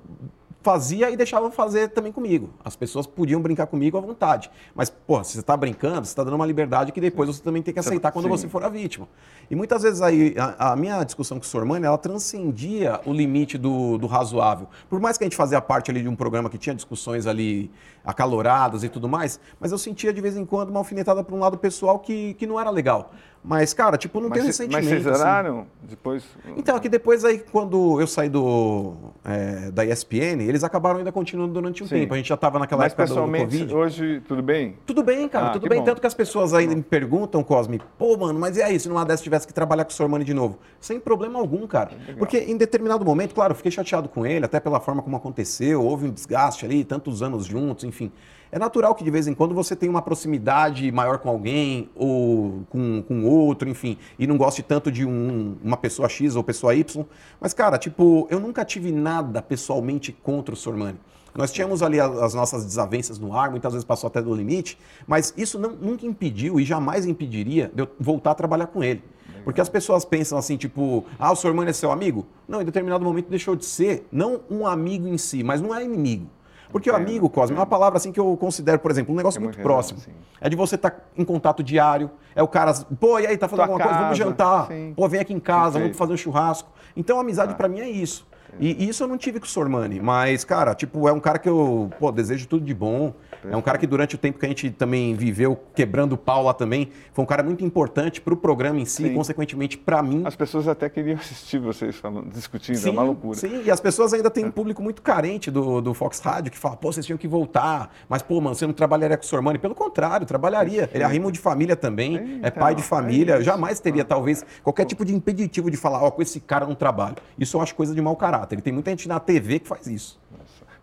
fazia e deixava fazer também comigo. As pessoas podiam brincar comigo à vontade. Mas, pô, se você está brincando, você está dando uma liberdade que depois você também tem que aceitar quando Sim. você for a vítima. E muitas vezes aí, a, a, minha discussão com o Sormani, ela transcendia o limite do, do razoável. Por mais que a gente fazia parte ali de um programa que tinha discussões ali acaloradas e tudo mais, mas eu sentia de vez em quando uma alfinetada para um lado pessoal que, que não era legal. Mas, cara, tipo, não mas tem ressentimento. Mas vocês zeraram? Assim. Depois... Então, é que depois aí, quando eu saí do, é, da ESPN, eles acabaram ainda continuando durante um Sim. tempo. A gente já estava naquela mas, época pessoalmente, do, Covid. hoje, tudo bem? Tudo bem, cara, ah, tudo bem. Bom. Tanto que as pessoas ainda me perguntam, Cosme, pô, mano, mas e aí, se numa dessas tivesse que trabalhar com o Sormani de novo? Sem problema algum, cara. Porque em determinado momento, claro, eu fiquei chateado com ele, até pela forma como aconteceu, houve um desgaste ali, tantos anos juntos, enfim. É natural que de vez em quando você tenha uma proximidade maior com alguém ou com, com outro, enfim, e não goste tanto de um, uma pessoa X ou pessoa Y. Mas, cara, tipo, eu nunca tive nada pessoalmente contra o Sormani. Nós tínhamos ali as nossas desavenças no ar, muitas vezes passou até do limite, mas isso não, nunca impediu e jamais impediria de eu voltar a trabalhar com ele. Porque as pessoas pensam assim, tipo, ah, o Sormani é seu amigo? Não, em determinado momento deixou de ser, não um amigo em si, mas não é inimigo. Porque o amigo, Cosme, é uma palavra assim que eu considero, por exemplo, um negócio é muito, próximo. Assim. É de você estar tá em contato diário. É o cara, pô, e aí, tá fazendo Tua alguma casa, coisa? Vamos jantar. Sim. Pô, vem aqui em casa, vamos fazer um churrasco. Então, amizade ah. para mim é isso. E, e isso eu não tive com o Sormani, mas, cara, tipo, é um cara que eu, pô, desejo tudo de bom. É um cara que durante o tempo que a gente também viveu quebrando pau lá também, foi um cara muito importante para o programa em si, sim. e consequentemente para mim. As pessoas até queriam assistir vocês falando, discutindo, sim, é uma loucura. Sim, e as pessoas ainda têm um público muito carente do, do Fox Rádio, que fala, pô, vocês tinham que voltar, mas, pô, mano, você não trabalharia com o Sormani? Pelo contrário, trabalharia. Ele é arrimo de família também, é, é pai de família, é jamais teria, talvez, qualquer tipo de impeditivo de falar, ó, oh, com esse cara não trabalho. Isso eu acho coisa de mau caráter. E tem muita gente na TV que faz isso.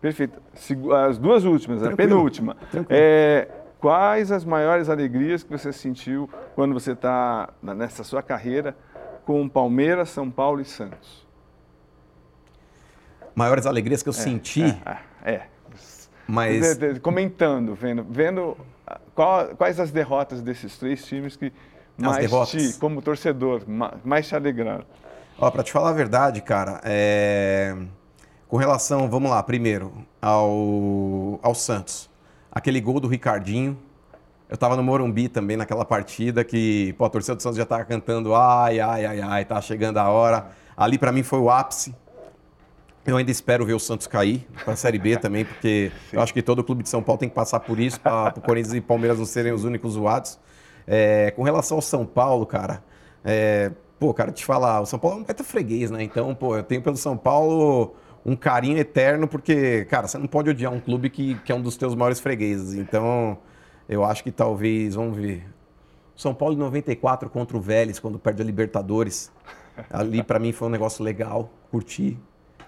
Perfeito. As duas últimas, Tranquilo. a penúltima. É, quais as maiores alegrias que você sentiu quando você está nessa sua carreira com Palmeiras, São Paulo e Santos? Maiores alegrias que eu é, senti. É, é, é. Mas comentando, vendo, vendo qual, quais as derrotas desses três times que mais te, como torcedor, mais te alegraram. Ó, para te falar a verdade, cara, é... com relação, vamos lá, primeiro ao ao Santos, aquele gol do Ricardinho, eu tava no Morumbi também naquela partida que, pô, a torcida do Santos já tava cantando ai, ai, ai, ai, tá chegando a hora. Ali para mim foi o ápice. Eu ainda espero ver o Santos cair para a Série B também, porque Sim. (laughs) eu acho que todo clube de São Paulo tem que passar por isso, para o Corinthians e Palmeiras não serem os únicos zoados. É, com relação ao São Paulo, cara, é, pô, cara, te falar, o São Paulo é um baita freguês, né? Então, pô, eu tenho pelo São Paulo um carinho eterno, porque, cara, você não pode odiar um clube que, que é um dos teus maiores fregueses. Então, eu acho que talvez, vamos ver. São Paulo em 94 contra o Vélez, quando perde a Libertadores. Ali, para mim, foi um negócio legal, curti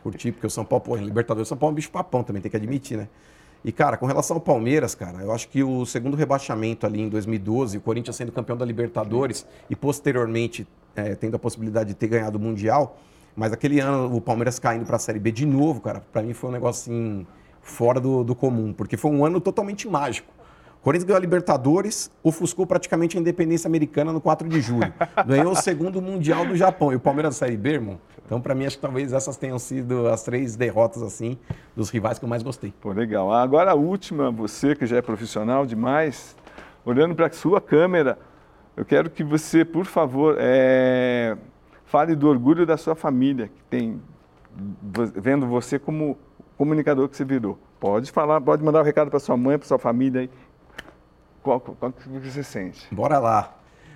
curtir, porque o São Paulo, pô, Libertadores, São Paulo é um bicho papão também, tem que admitir, né? E, cara, com relação ao Palmeiras, cara, eu acho que o segundo rebaixamento ali em 2012, o Corinthians sendo campeão da Libertadores e posteriormente é, tendo a possibilidade de ter ganhado o Mundial, mas aquele ano o Palmeiras caindo para a Série B de novo, cara, para mim foi um negócio assim, fora do, do comum, porque foi um ano totalmente mágico. O Corinthians ganhou a Libertadores, ofuscou praticamente a independência americana no 4 de julho. Ganhou o segundo Mundial do Japão. E o Palmeiras da Série B, irmão? Então, para mim, acho que talvez essas tenham sido as três derrotas, assim, dos rivais que eu mais gostei. Pô, legal. Agora a última, você que já é profissional demais, olhando para a sua câmera, eu quero que você, por favor, é... fale do orgulho da sua família, que tem, vendo você como comunicador que você virou. Pode falar, pode mandar o um recado para sua mãe, para sua família aí. Qual, qual que você sente? Bora lá.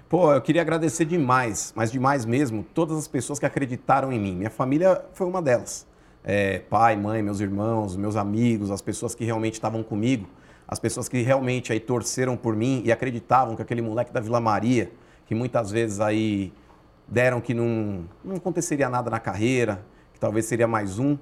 Pô, eu queria agradecer demais, mas demais mesmo, todas as pessoas que acreditaram em mim. Minha família foi uma delas. É, pai, mãe, meus irmãos, meus amigos, as pessoas que realmente estavam comigo, as pessoas que realmente aí torceram por mim e acreditavam que aquele moleque da Vila Maria, que muitas vezes aí deram que não, não aconteceria nada na carreira, que talvez seria mais um.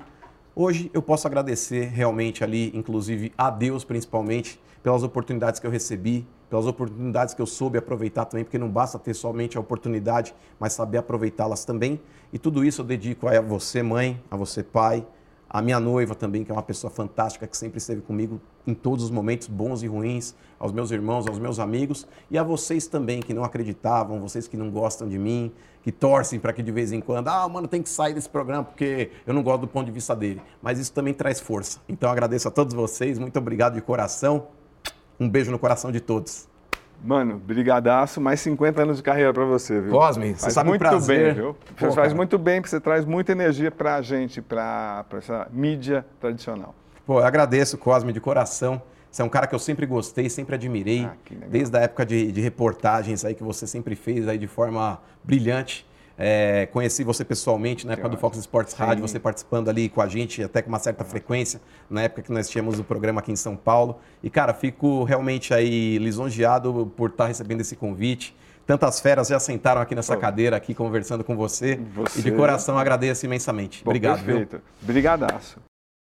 Hoje eu posso agradecer realmente ali, inclusive a Deus principalmente, pelas oportunidades que eu recebi, pelas oportunidades que eu soube aproveitar também, porque não basta ter somente a oportunidade, mas saber aproveitá-las também. E tudo isso eu dedico a você, mãe, a você, pai, a minha noiva também, que é uma pessoa fantástica, que sempre esteve comigo em todos os momentos bons e ruins, aos meus irmãos, aos meus amigos, e a vocês também que não acreditavam, vocês que não gostam de mim, que torcem para que de vez em quando, ah, mano, tem que sair desse programa porque eu não gosto do ponto de vista dele. Mas isso também traz força. Então agradeço a todos vocês, muito obrigado de coração. Um beijo no coração de todos. Mano, brigadaço, mais 50 anos de carreira para você, viu? Cosme, você faz sabe muito prazer. bem, viu? Você Pô, faz cara. muito bem, porque você traz muita energia para a gente, para essa mídia tradicional. Pô, eu agradeço, Cosme, de coração. Você é um cara que eu sempre gostei, sempre admirei, ah, desde a época de, de reportagens aí que você sempre fez aí de forma brilhante. É, conheci você pessoalmente na época do Fox Sports Rádio, você participando ali com a gente até com uma certa frequência, na época que nós tínhamos o programa aqui em São Paulo. E, cara, fico realmente aí lisonjeado por estar recebendo esse convite. Tantas feras já sentaram aqui nessa cadeira, aqui conversando com você. você... E de coração agradeço imensamente. Bom, Obrigado. Perfeito. Viu? Brigadaço.